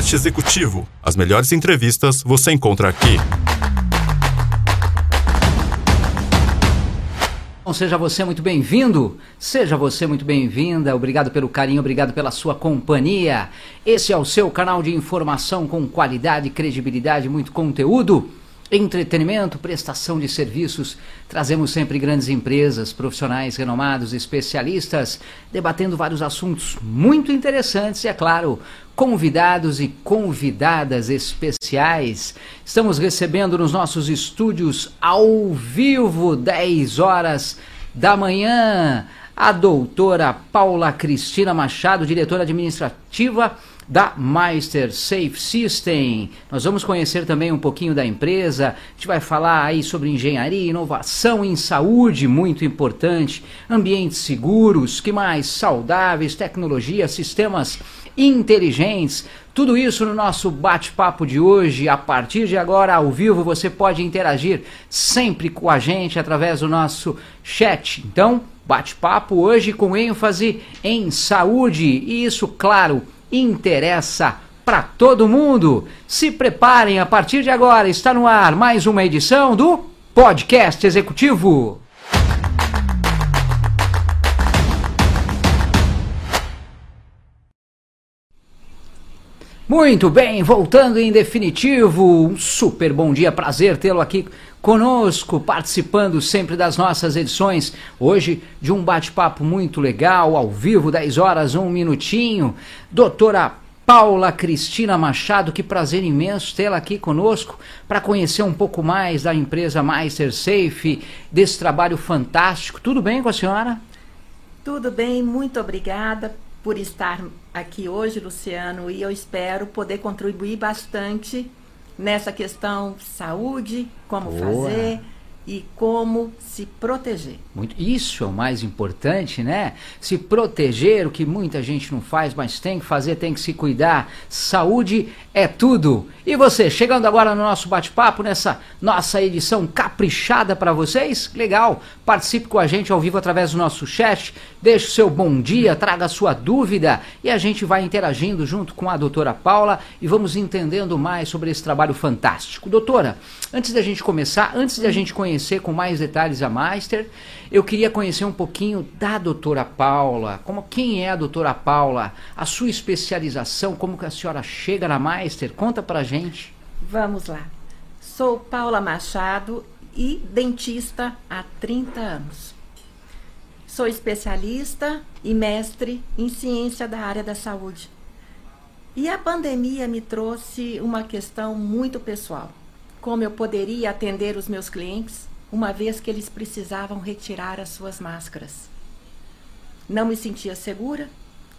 Podcast Executivo. As melhores entrevistas você encontra aqui. Seja você muito bem-vindo, seja você muito bem-vinda, obrigado pelo carinho, obrigado pela sua companhia. Esse é o seu canal de informação com qualidade, credibilidade, muito conteúdo entretenimento, prestação de serviços. Trazemos sempre grandes empresas, profissionais renomados, especialistas, debatendo vários assuntos muito interessantes e, é claro, convidados e convidadas especiais. Estamos recebendo nos nossos estúdios ao vivo, 10 horas da manhã, a doutora Paula Cristina Machado, diretora administrativa da Meister Safe System. Nós vamos conhecer também um pouquinho da empresa. A gente vai falar aí sobre engenharia, inovação em saúde, muito importante, ambientes seguros, que mais saudáveis, tecnologia, sistemas inteligentes. Tudo isso no nosso bate-papo de hoje. A partir de agora, ao vivo, você pode interagir sempre com a gente através do nosso chat. Então, bate-papo hoje com ênfase em saúde. E isso, claro, interessa para todo mundo. Se preparem, a partir de agora está no ar mais uma edição do Podcast Executivo. Muito bem, voltando em definitivo, um super bom dia, prazer tê-lo aqui conosco, participando sempre das nossas edições. Hoje de um bate-papo muito legal, ao vivo, 10 horas, um minutinho. Doutora Paula Cristina Machado, que prazer imenso tê-la aqui conosco para conhecer um pouco mais da empresa Meister Safe, desse trabalho fantástico. Tudo bem com a senhora? Tudo bem, muito obrigada por estar aqui hoje, Luciano, e eu espero poder contribuir bastante nessa questão saúde, como Boa. fazer e como se proteger. Muito, isso é o mais importante, né? Se proteger, o que muita gente não faz, mas tem que fazer, tem que se cuidar. Saúde é tudo. E você, chegando agora no nosso bate-papo, nessa nossa edição caprichada para vocês? Legal! Participe com a gente ao vivo através do nosso chat, deixe o seu bom dia, traga a sua dúvida e a gente vai interagindo junto com a doutora Paula e vamos entendendo mais sobre esse trabalho fantástico. Doutora, antes da gente começar, antes da gente conhecer com mais detalhes a Master, eu queria conhecer um pouquinho da doutora Paula, como quem é a doutora Paula, a sua especialização, como que a senhora chega na Master, conta pra gente. Vamos lá. Sou Paula Machado e dentista há 30 anos. Sou especialista e mestre em ciência da área da saúde. E a pandemia me trouxe uma questão muito pessoal. Como eu poderia atender os meus clientes uma vez que eles precisavam retirar as suas máscaras. Não me sentia segura,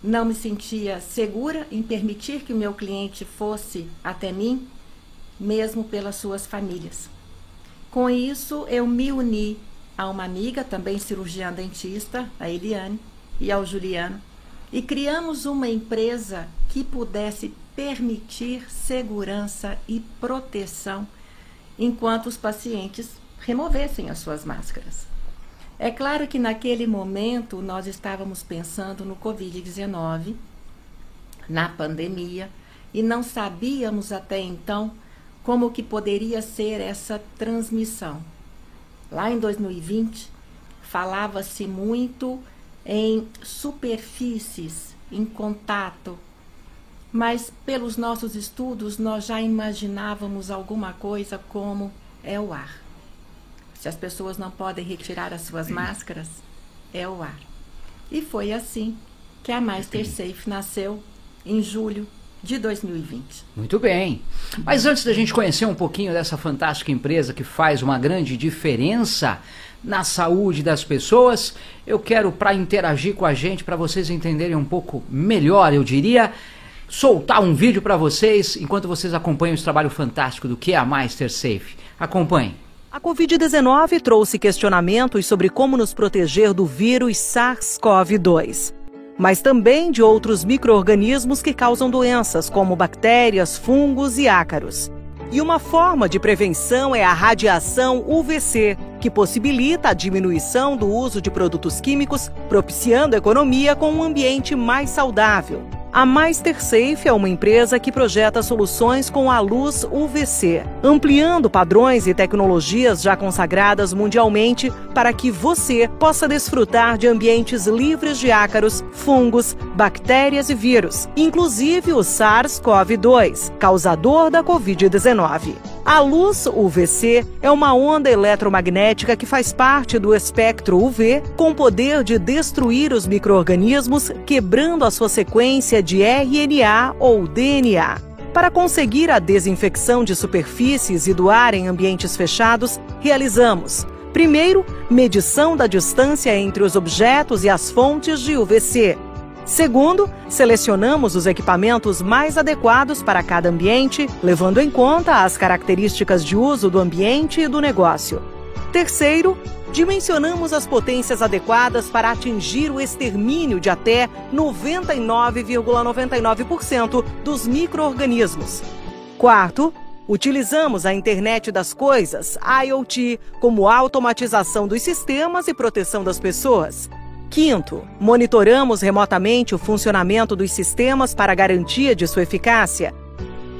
não me sentia segura em permitir que o meu cliente fosse até mim, mesmo pelas suas famílias. Com isso, eu me uni a uma amiga, também cirurgiã dentista, a Eliane, e ao Juliano, e criamos uma empresa que pudesse permitir segurança e proteção enquanto os pacientes removessem as suas máscaras. É claro que naquele momento nós estávamos pensando no Covid-19, na pandemia, e não sabíamos até então como que poderia ser essa transmissão. Lá em 2020, falava-se muito em superfícies, em contato, mas pelos nossos estudos nós já imaginávamos alguma coisa como é o ar. Se as pessoas não podem retirar as suas máscaras, é o ar. E foi assim que a Master Safe nasceu em julho de 2020. Muito bem. Mas antes da gente conhecer um pouquinho dessa fantástica empresa que faz uma grande diferença na saúde das pessoas, eu quero para interagir com a gente, para vocês entenderem um pouco melhor, eu diria, soltar um vídeo para vocês enquanto vocês acompanham esse trabalho fantástico do que é a Master Safe. Acompanhem. A Covid-19 trouxe questionamentos sobre como nos proteger do vírus SARS-CoV-2, mas também de outros micro-organismos que causam doenças, como bactérias, fungos e ácaros. E uma forma de prevenção é a radiação UVC, que possibilita a diminuição do uso de produtos químicos, propiciando a economia com um ambiente mais saudável. A MasterSafe é uma empresa que projeta soluções com a luz UVC, ampliando padrões e tecnologias já consagradas mundialmente para que você possa desfrutar de ambientes livres de ácaros, fungos, bactérias e vírus, inclusive o SARS-CoV-2, causador da Covid-19. A luz UVC é uma onda eletromagnética que faz parte do espectro UV com poder de destruir os micro-organismos, quebrando a sua sequência de RNA ou DNA. Para conseguir a desinfecção de superfícies e do ar em ambientes fechados, realizamos Primeiro, medição da distância entre os objetos e as fontes de UVC. Segundo, selecionamos os equipamentos mais adequados para cada ambiente, levando em conta as características de uso do ambiente e do negócio. Terceiro, dimensionamos as potências adequadas para atingir o extermínio de até 99,99% dos micro-organismos. Quarto, utilizamos a internet das coisas, IoT, como automatização dos sistemas e proteção das pessoas. Quinto, monitoramos remotamente o funcionamento dos sistemas para garantia de sua eficácia.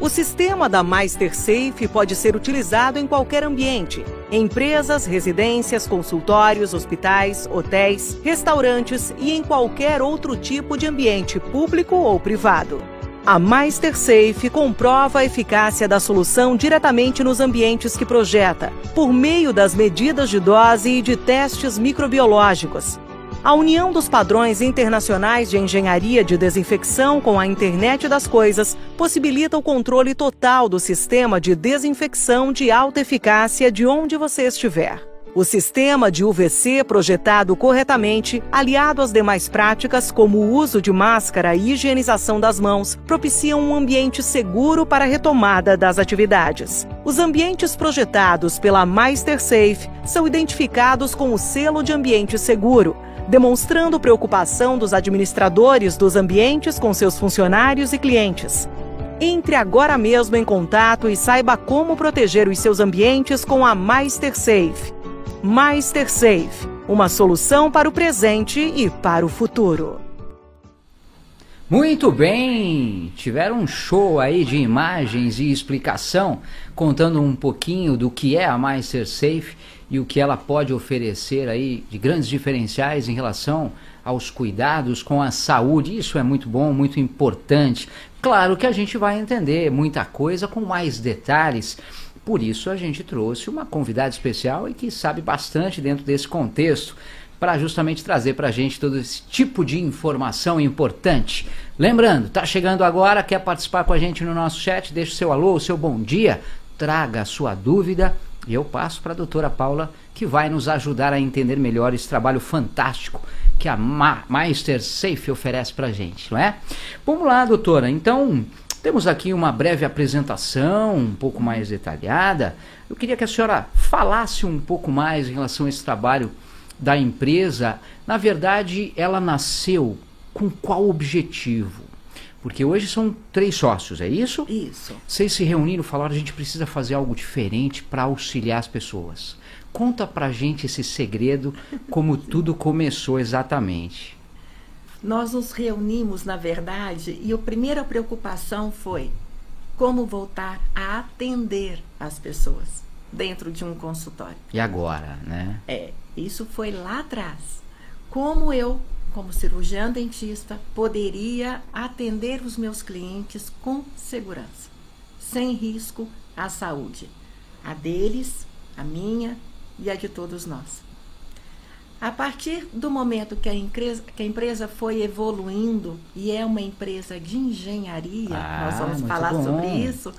O sistema da MasterSafe pode ser utilizado em qualquer ambiente: empresas, residências, consultórios, hospitais, hotéis, restaurantes e em qualquer outro tipo de ambiente público ou privado. A MasterSafe comprova a eficácia da solução diretamente nos ambientes que projeta, por meio das medidas de dose e de testes microbiológicos, a união dos padrões internacionais de engenharia de desinfecção com a internet das coisas possibilita o controle total do sistema de desinfecção de alta eficácia de onde você estiver. O sistema de UVC projetado corretamente, aliado às demais práticas como o uso de máscara e higienização das mãos, propiciam um ambiente seguro para a retomada das atividades. Os ambientes projetados pela MasterSafe são identificados com o selo de ambiente seguro, demonstrando preocupação dos administradores dos ambientes com seus funcionários e clientes. Entre agora mesmo em contato e saiba como proteger os seus ambientes com a MasterSafe. MasterSafe, uma solução para o presente e para o futuro. Muito bem! Tiveram um show aí de imagens e explicação contando um pouquinho do que é a MasterSafe e o que ela pode oferecer aí de grandes diferenciais em relação aos cuidados com a saúde. Isso é muito bom, muito importante. Claro que a gente vai entender muita coisa com mais detalhes. Por isso a gente trouxe uma convidada especial e que sabe bastante dentro desse contexto para justamente trazer para a gente todo esse tipo de informação importante. Lembrando, tá chegando agora, quer participar com a gente no nosso chat? Deixe seu alô, seu bom dia, traga a sua dúvida e eu passo para a doutora Paula, que vai nos ajudar a entender melhor esse trabalho fantástico que a Ma Safe oferece para a gente, não é? Vamos lá, doutora. Então, temos aqui uma breve apresentação, um pouco mais detalhada. Eu queria que a senhora falasse um pouco mais em relação a esse trabalho da empresa. Na verdade, ela nasceu com qual objetivo? Porque hoje são três sócios, é isso? Isso. Vocês se reuniram e falaram a gente precisa fazer algo diferente para auxiliar as pessoas. Conta pra gente esse segredo, como tudo começou exatamente. Nós nos reunimos, na verdade, e a primeira preocupação foi como voltar a atender as pessoas dentro de um consultório. E agora, né? É, isso foi lá atrás. Como eu como cirurgiã dentista, poderia atender os meus clientes com segurança, sem risco à saúde, a deles, a minha e a de todos nós. A partir do momento que a empresa, que a empresa foi evoluindo e é uma empresa de engenharia, ah, nós vamos falar bom. sobre isso,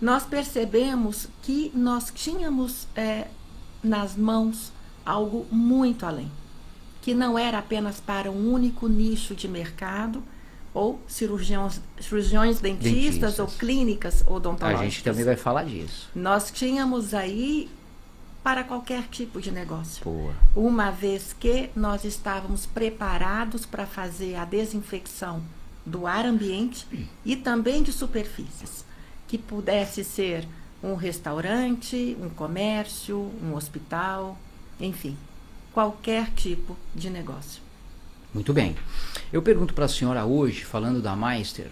nós percebemos que nós tínhamos é, nas mãos algo muito além que não era apenas para um único nicho de mercado, ou cirurgiões, cirurgiões dentistas, dentistas, ou clínicas odontológicas. A gente também vai falar disso. Nós tínhamos aí para qualquer tipo de negócio. Boa. Uma vez que nós estávamos preparados para fazer a desinfecção do ar ambiente e também de superfícies, que pudesse ser um restaurante, um comércio, um hospital, enfim qualquer tipo de negócio. Muito bem. Eu pergunto para a senhora hoje, falando da Meister,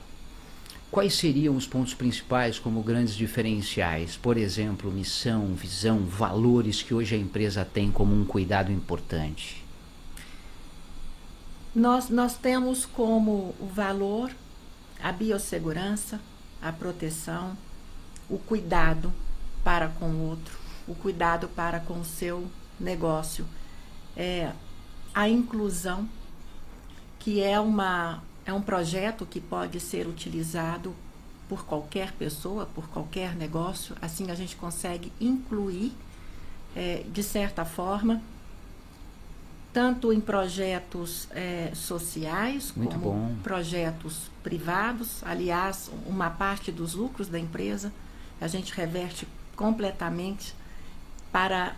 quais seriam os pontos principais como grandes diferenciais? Por exemplo, missão, visão, valores que hoje a empresa tem como um cuidado importante? Nós, nós temos como o valor a biossegurança, a proteção, o cuidado para com o outro, o cuidado para com o seu negócio, é, a inclusão, que é, uma, é um projeto que pode ser utilizado por qualquer pessoa, por qualquer negócio, assim a gente consegue incluir, é, de certa forma, tanto em projetos é, sociais Muito como bom. projetos privados. Aliás, uma parte dos lucros da empresa a gente reverte completamente para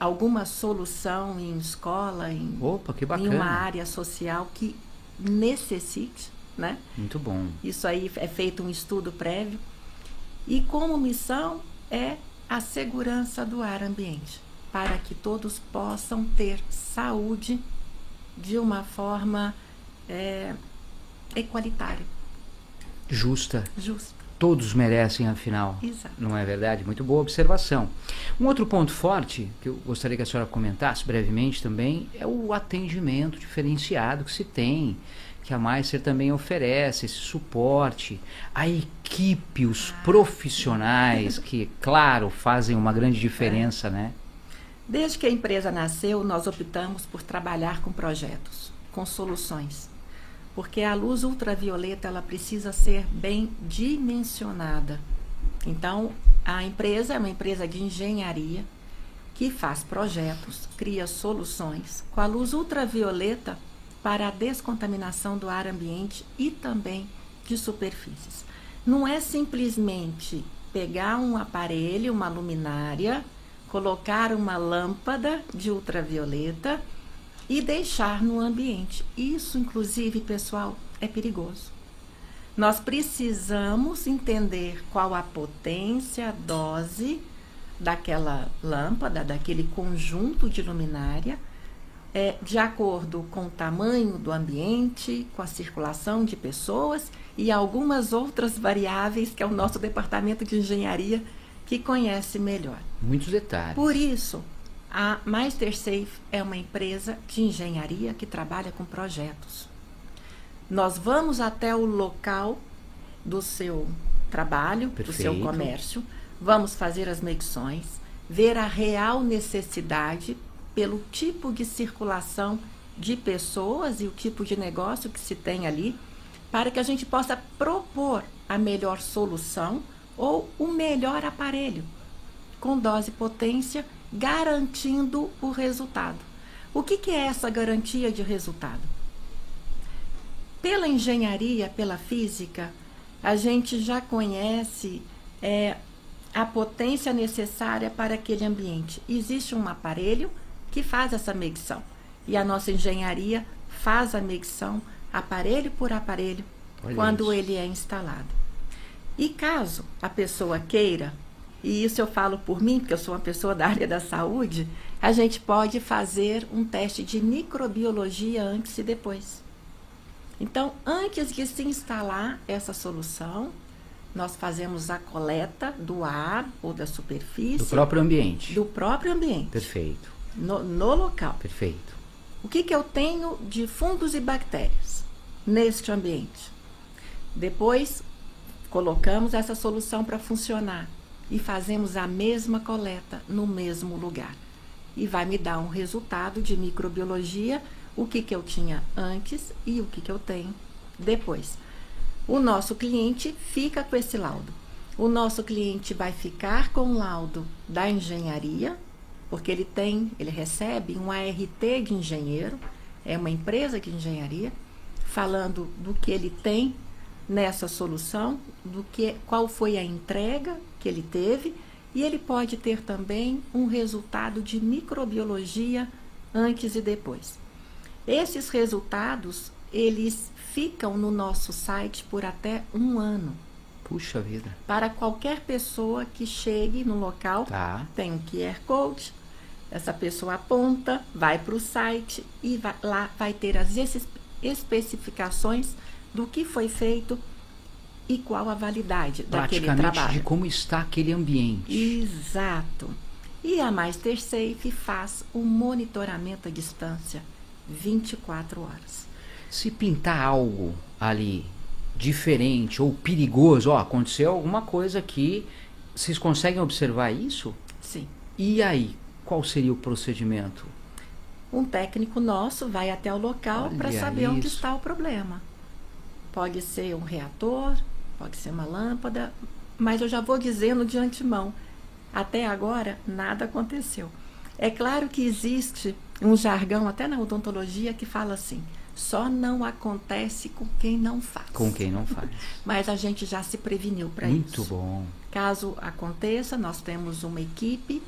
alguma solução em escola, em, Opa, em uma área social que necessite, né? Muito bom. Isso aí é feito um estudo prévio. E como missão é a segurança do ar ambiente, para que todos possam ter saúde de uma forma é, equalitária, Justa. justa. Todos merecem, afinal. Exato. Não é verdade? Muito boa observação. Um outro ponto forte que eu gostaria que a senhora comentasse brevemente também é o atendimento diferenciado que se tem, que a Meister também oferece, esse suporte, a equipe, os profissionais que, claro, fazem uma grande diferença, né? Desde que a empresa nasceu, nós optamos por trabalhar com projetos, com soluções. Porque a luz ultravioleta ela precisa ser bem dimensionada. Então, a empresa é uma empresa de engenharia que faz projetos, cria soluções com a luz ultravioleta para a descontaminação do ar ambiente e também de superfícies. Não é simplesmente pegar um aparelho, uma luminária, colocar uma lâmpada de ultravioleta e deixar no ambiente. Isso, inclusive, pessoal, é perigoso. Nós precisamos entender qual a potência, a dose daquela lâmpada, daquele conjunto de luminária, é, de acordo com o tamanho do ambiente, com a circulação de pessoas e algumas outras variáveis que é o nosso departamento de engenharia que conhece melhor. Muitos detalhes. Por isso, a MasterSafe é uma empresa de engenharia que trabalha com projetos. Nós vamos até o local do seu trabalho, do seu Perfeito. comércio, vamos fazer as medições, ver a real necessidade pelo tipo de circulação de pessoas e o tipo de negócio que se tem ali, para que a gente possa propor a melhor solução ou o melhor aparelho com dose e potência, garantindo o resultado. O que, que é essa garantia de resultado? Pela engenharia, pela física, a gente já conhece é, a potência necessária para aquele ambiente. Existe um aparelho que faz essa medição e a nossa engenharia faz a medição aparelho por aparelho Olha quando isso. ele é instalado. E caso a pessoa queira, e isso eu falo por mim, porque eu sou uma pessoa da área da saúde, a gente pode fazer um teste de microbiologia antes e depois. Então, antes de se instalar essa solução, nós fazemos a coleta do ar ou da superfície Do próprio ambiente. do próprio ambiente, Perfeito, no, no local. perfeito. O que, que eu tenho de fungos e bactérias neste ambiente? Depois, colocamos essa solução para funcionar e fazemos a mesma coleta no mesmo lugar. E vai me dar um resultado de microbiologia, o que, que eu tinha antes e o que, que eu tenho depois. O nosso cliente fica com esse laudo. O nosso cliente vai ficar com o laudo da engenharia, porque ele tem, ele recebe um ART de engenheiro, é uma empresa de engenharia, falando do que ele tem nessa solução, do que qual foi a entrega que ele teve, e ele pode ter também um resultado de microbiologia antes e depois. Esses resultados, eles ficam no nosso site por até um ano. Puxa vida. Para qualquer pessoa que chegue no local, Tá. tem um QR Code, essa pessoa aponta, vai para o site e vai- lá vai ter as, espe- especificações do que foi feito e qual a validade daquele trabalho. de como está aquele ambiente. Exato. E a Master Safe faz o monitoramento à distância 24 horas. Se pintar algo ali diferente ou perigoso, ó, aconteceu alguma coisa aqui, vocês conseguem observar isso? Sim. E aí, qual seria o procedimento? Um técnico nosso vai até o local para saber onde isso. está o problema. Pode ser um reator, pode ser uma lâmpada, mas eu já vou dizendo de antemão. Até agora, nada aconteceu. É claro que existe um jargão, até na odontologia, que fala assim: só não acontece com quem não faz. Com quem não faz. Mas a gente já se preveniu para isso. Muito bom. Caso aconteça, nós temos uma equipe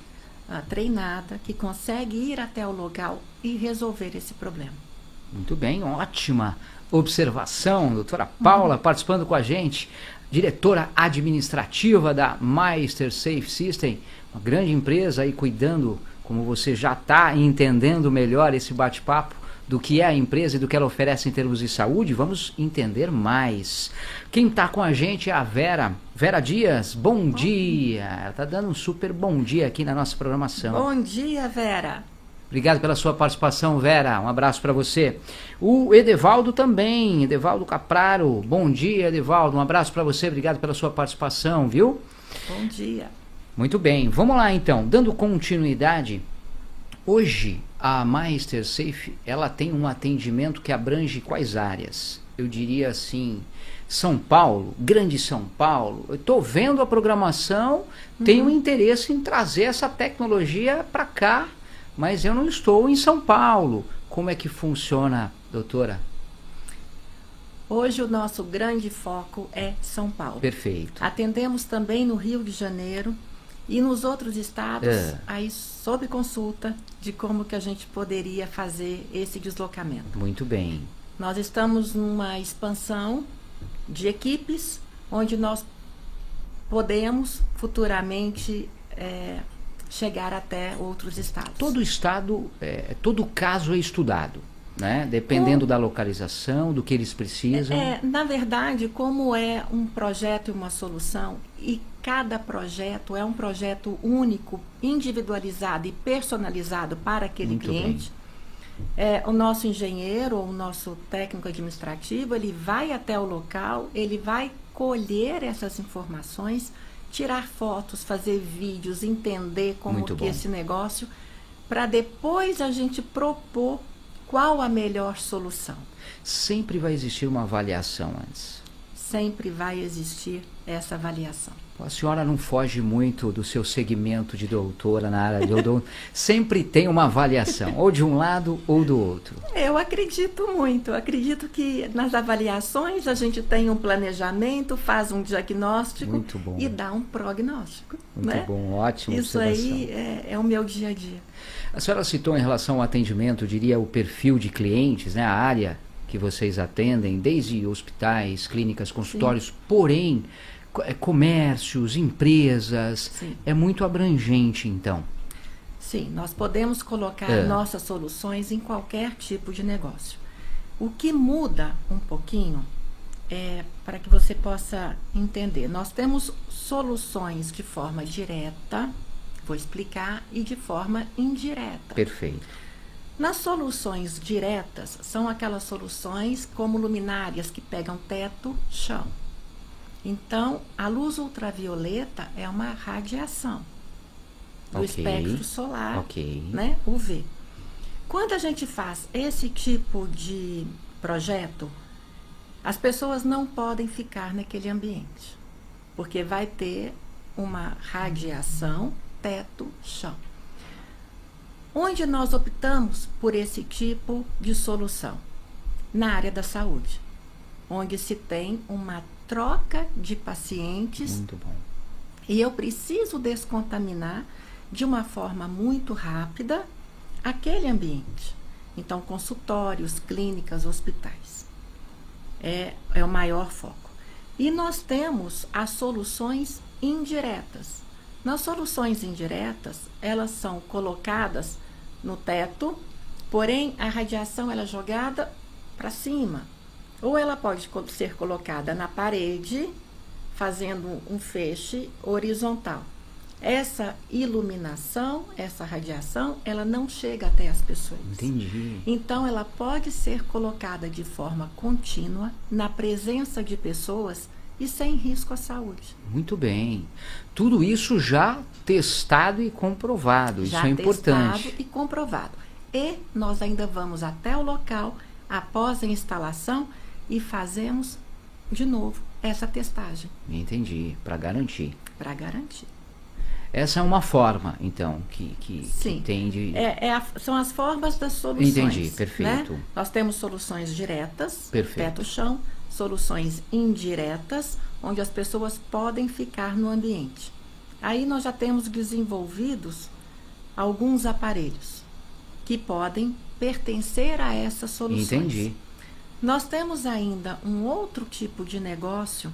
ah, treinada que consegue ir até o local e resolver esse problema. Muito bem, ótima observação, doutora Paula participando com a gente, diretora administrativa da Meister Safe System, uma grande empresa aí cuidando, como você já está entendendo melhor esse bate-papo, do que é a empresa e do que ela oferece em termos de saúde, vamos entender mais. Quem está com a gente é a Vera. Vera Dias, bom dia. Ela está dando um super bom dia aqui na nossa programação. Bom dia, Vera. Obrigado pela sua participação, Vera. Um abraço para você. O Edevaldo também, Edevaldo Capraro. Bom dia, Edevaldo. Um abraço para você. Obrigado pela sua participação, viu? Bom dia. Muito bem. Vamos lá então, dando continuidade. Hoje a Meister Safe, ela tem um atendimento que abrange quais áreas? Eu diria assim, São Paulo, Grande São Paulo. Eu estou vendo a programação, tenho interesse em trazer essa tecnologia para cá, mas eu não estou em São Paulo. Como é que funciona, doutora? Hoje o nosso grande foco é São Paulo. Perfeito. Atendemos também no Rio de Janeiro e nos outros estados, É. aí sob consulta de como que a gente poderia fazer esse deslocamento. Muito bem. Nós estamos numa expansão de equipes, onde nós podemos futuramente é, chegar até outros estados. Todo estado, é, todo caso é estudado, né? Dependendo da localização, do que eles precisam. É, na verdade, como é um projeto e uma solução, e cada projeto é um projeto único, individualizado e personalizado para aquele Muito cliente, é, o nosso engenheiro ou o nosso técnico administrativo, ele vai até o local, ele vai colher essas informações, tirar fotos, fazer vídeos, entender como Muito que bom. esse negócio, para depois a gente propor qual a melhor solução. Sempre vai existir uma avaliação antes. sempre vai existir essa avaliação. A senhora não foge muito do seu segmento de doutora na área de odonto. Sempre tem uma avaliação, ou de um lado ou do outro. Eu acredito muito, eu acredito que nas avaliações a gente tem um planejamento, faz um diagnóstico Muito bom. e dá um prognóstico. Muito né? bom, ótimo. Isso aí é, é o meu dia a dia. A senhora citou em relação ao atendimento, diria, o perfil de clientes, né? a área que vocês atendem, desde hospitais, clínicas, consultórios, porém, co- é, comércios, empresas, Sim. é muito abrangente, então. Sim, nós podemos colocar É. nossas soluções em qualquer tipo de negócio. O que muda um pouquinho é para que você possa entender. Nós temos soluções de forma direta, vou explicar, e de forma indireta. Perfeito. Nas soluções diretas, são aquelas soluções como luminárias que pegam teto, chão. Então, a luz ultravioleta é uma radiação do Ok. espectro solar, Ok. né, UV. Quando a gente faz esse tipo de projeto, as pessoas não podem ficar naquele ambiente, porque vai ter uma radiação teto, chão. Onde nós optamos por esse tipo de solução? Na área da saúde, onde se tem uma troca de pacientes Muito bom. e eu preciso descontaminar de uma forma muito rápida aquele ambiente. Então, consultórios, clínicas, hospitais. É, é o maior foco. E nós temos as soluções indiretas. Nas soluções indiretas, elas são colocadas no teto, porém a radiação ela é jogada para cima, ou ela pode ser colocada na parede, fazendo um feixe horizontal. Essa iluminação, essa radiação, ela não chega até as pessoas. Entendi. Então, ela pode ser colocada de forma contínua na presença de pessoas e sem risco à saúde. Muito bem. Tudo isso já testado e comprovado. Já isso é importante. Testado e comprovado. E nós ainda vamos até o local após a instalação e fazemos de novo essa testagem. Entendi, para garantir. Para garantir. Essa é uma forma, então, que, que, Sim. que tem de. É, é a, são as formas das soluções. Entendi, né? perfeito. Nós temos soluções diretas, Perfeito. teto chão, soluções indiretas, onde as pessoas podem ficar no ambiente. Aí nós já temos desenvolvidos alguns aparelhos que podem pertencer a essas soluções. Entendi. Nós temos ainda um outro tipo de negócio,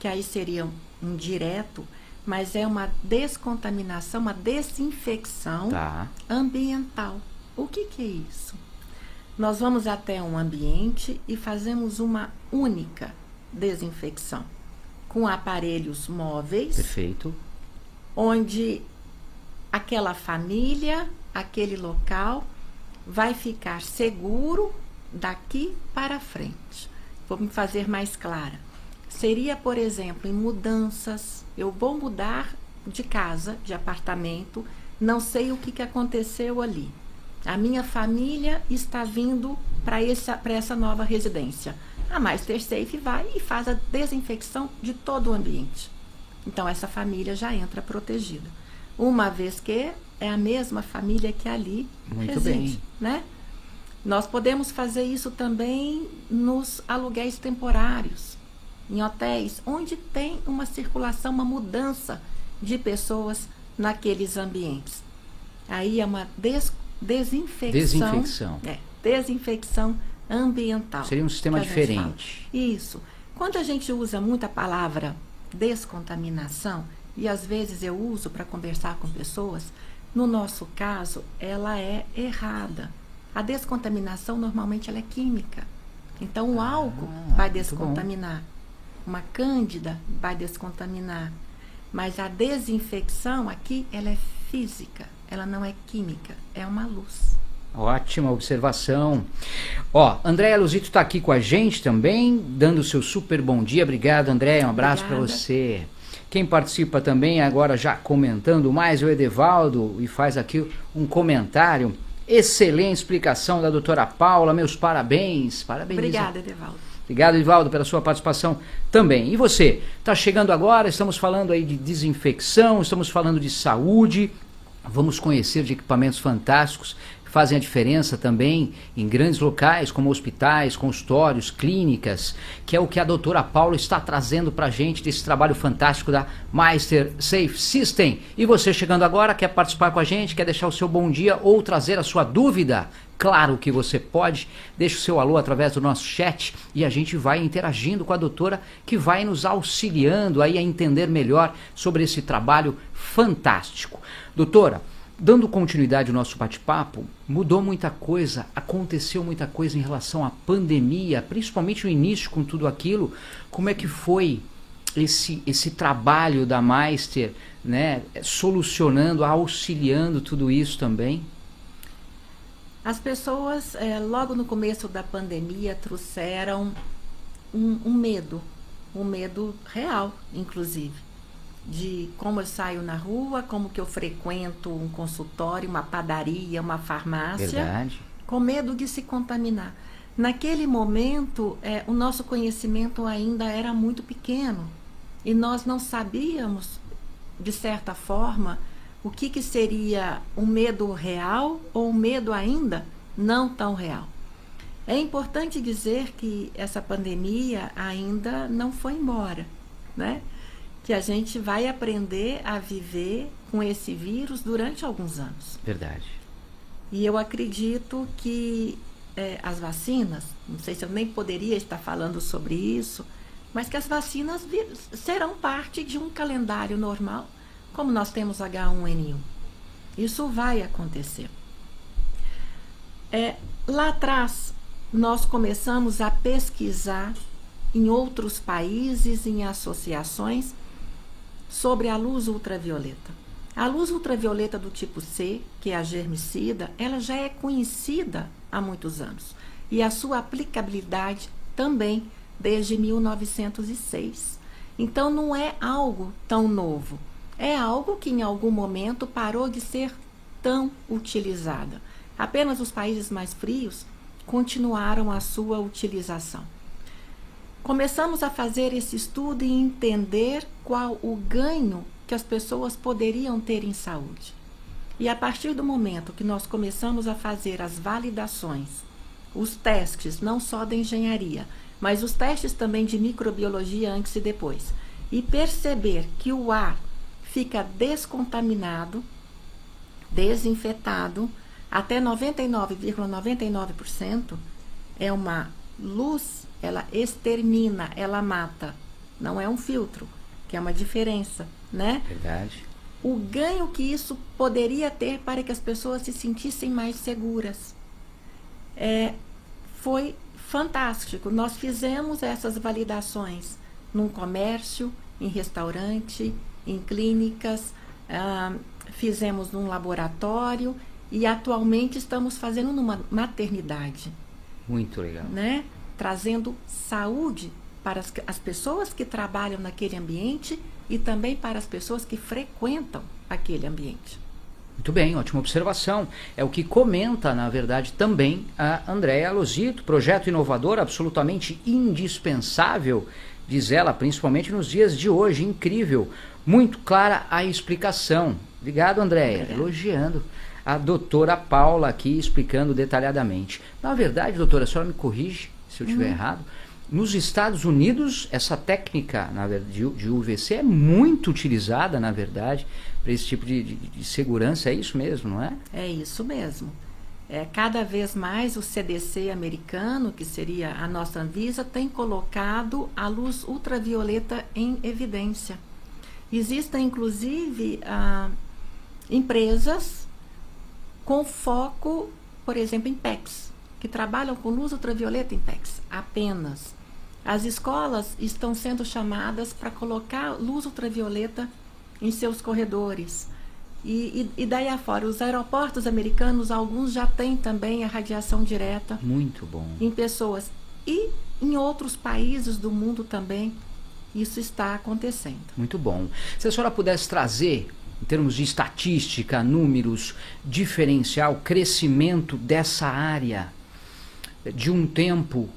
que aí seria um direto, mas é uma descontaminação, uma desinfecção Tá. ambiental. O que, que é isso? Nós vamos até um ambiente e fazemos uma única desinfecção com aparelhos móveis, Perfeito. onde aquela família, aquele local vai ficar seguro daqui para frente. Vou me fazer mais clara. Seria, por exemplo, em mudanças. Eu vou mudar de casa, de apartamento, não sei o que, que aconteceu ali. A minha família está vindo para essa, pra essa nova residência. A Master Safe vai e faz a desinfecção de todo o ambiente. Então, essa família já entra protegida. Uma vez que é a mesma família que ali Muito reside, bem. né? Nós podemos fazer isso também nos aluguéis temporários, em hotéis, onde tem uma circulação, uma mudança de pessoas naqueles ambientes. Aí é uma des- desinfecção. Desinfecção. É, desinfecção ambiental. Seria um sistema diferente. Isso. Quando a gente usa muito a palavra descontaminação, e às vezes eu uso para conversar com pessoas, no nosso caso, ela é errada. A descontaminação normalmente ela é química. Então o álcool Ah, vai muito bom. descontaminar. Uma cândida vai descontaminar. Mas a desinfecção aqui, ela é física, ela não é química, é uma luz. Ótima observação. Ó, Andréia Luzito está aqui com a gente também, dando o seu super bom dia. Obrigado, Andréia. Um abraço para você. Quem participa também, agora já comentando mais, é o Edevaldo, e faz aqui um comentário. Excelente explicação da doutora Paula. Meus parabéns. Parabéns. Obrigada, Edevaldo. Obrigado, Ivaldo, pela sua participação também. E você, está chegando agora, estamos falando aí de desinfecção, estamos falando de saúde, vamos conhecer de equipamentos fantásticos fazem a diferença também em grandes locais, como hospitais, consultórios, clínicas, que é o que a doutora Paula está trazendo para a gente desse trabalho fantástico da Meister Safe System. E você chegando agora, quer participar com a gente, quer deixar o seu bom dia ou trazer a sua dúvida? Claro que você pode. Deixe o seu alô através do nosso chat e a gente vai interagindo com a doutora que vai nos auxiliando aí a entender melhor sobre esse trabalho fantástico. Doutora, dando continuidade ao nosso bate-papo, mudou muita coisa, aconteceu muita coisa em relação à pandemia, principalmente no início com tudo aquilo. Como é que foi esse, esse trabalho da Meister, né, solucionando, auxiliando tudo isso também? As pessoas, eh, logo no começo da pandemia, trouxeram um, um medo, um medo real, inclusive, de como eu saio na rua, como que eu frequento um consultório, uma padaria, uma farmácia, Verdade. com medo de se contaminar. Naquele momento, eh, o nosso conhecimento ainda era muito pequeno e nós não sabíamos, de certa forma, o que, que seria um medo real ou um medo ainda não tão real. É importante dizer que essa pandemia ainda não foi embora, né? Que a gente vai aprender a viver com esse vírus durante alguns anos. Verdade. E eu acredito que eh, as vacinas, não sei se eu nem poderia estar falando sobre isso, mas que as vacinas serão parte de um calendário normal, como nós temos H1N1. Isso vai acontecer. É, lá atrás, nós começamos a pesquisar em outros países, em associações, sobre a luz ultravioleta. A luz ultravioleta do tipo C, que é a germicida, ela já é conhecida há muitos anos. E a sua aplicabilidade também desde 1906. Então não é algo tão novo. É algo que em algum momento parou de ser tão utilizada. Apenas os países mais frios continuaram a sua utilização. Começamos a fazer esse estudo e entender qual o ganho que as pessoas poderiam ter em saúde. E a partir do momento que nós começamos a fazer as validações, os testes, não só da engenharia, mas os testes também de microbiologia antes e depois, e perceber que o ar fica descontaminado, desinfetado, até 99,99%, ,99 é uma luz, ela extermina, ela mata. Não é um filtro, que é uma diferença, né? Verdade. O ganho que isso poderia ter para que as pessoas se sentissem mais seguras. É, foi fantástico. Nós fizemos essas validações num comércio, em restaurante, em clínicas, ah, fizemos num laboratório e atualmente estamos fazendo numa maternidade. Muito legal. Né? Trazendo saúde para as, as pessoas que trabalham naquele ambiente e também para as pessoas que frequentam aquele ambiente. Muito bem, ótima observação. É o que comenta, na verdade, também a Andréa Lozito. Projeto inovador absolutamente indispensável, diz ela, principalmente nos dias de hoje. Incrível. Muito clara a explicação. Obrigado, Andréia. Elogiando a doutora Paula aqui explicando detalhadamente. Na verdade, doutora, a senhora me corrige se eu estiver uhum. errado. Nos Estados Unidos, essa técnica na verdade, de UVC é muito utilizada, na verdade, para esse tipo de, de, de, segurança. É isso mesmo, não é? É isso mesmo. É, cada vez mais o CDC americano, que seria a nossa Anvisa, tem colocado a luz ultravioleta em evidência. Existem, inclusive, ah, empresas com foco, por exemplo, em PECs, que trabalham com luz ultravioleta em PECs, apenas. As escolas estão sendo chamadas para colocar luz ultravioleta em seus corredores. E, e, e, daí afora, os aeroportos americanos, alguns já têm também a radiação direta. Muito bom. Em pessoas. E em outros países do mundo também, isso está acontecendo. Muito bom. Se a senhora pudesse trazer em termos de estatística, números, diferencial, crescimento dessa área de um tempo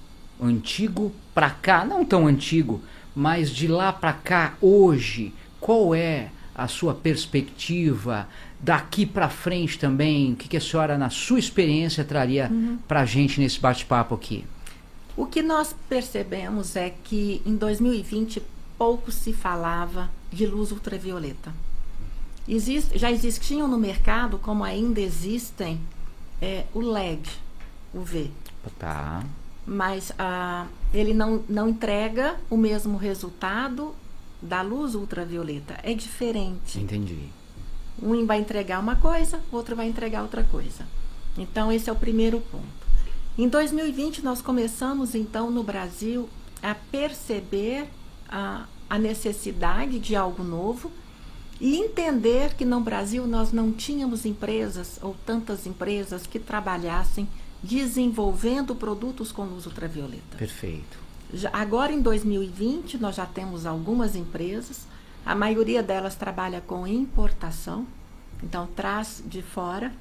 antigo para cá, não tão antigo, mas de lá para cá, hoje, qual é a sua perspectiva daqui para frente também? O que, que, a senhora, na sua experiência, traria uhum. para a gente nesse bate-papo aqui? O que nós percebemos é que em 2020 pouco se falava de luz ultravioleta. Existe, já existiam no mercado, como ainda existem, é, o LED, o V. Tá. Mas ah, ele não, não entrega o mesmo resultado da luz ultravioleta. É diferente. Entendi. Um vai entregar uma coisa, o outro vai entregar outra coisa. Então, esse é o primeiro ponto. Em 2020, nós começamos, então, no Brasil, a perceber a, a necessidade de algo novo e entender que no Brasil nós não tínhamos empresas ou tantas empresas que trabalhassem desenvolvendo produtos com luz ultravioleta. Perfeito. Já, agora em 2020 nós já temos algumas empresas, a maioria delas trabalha com importação, então traz de fora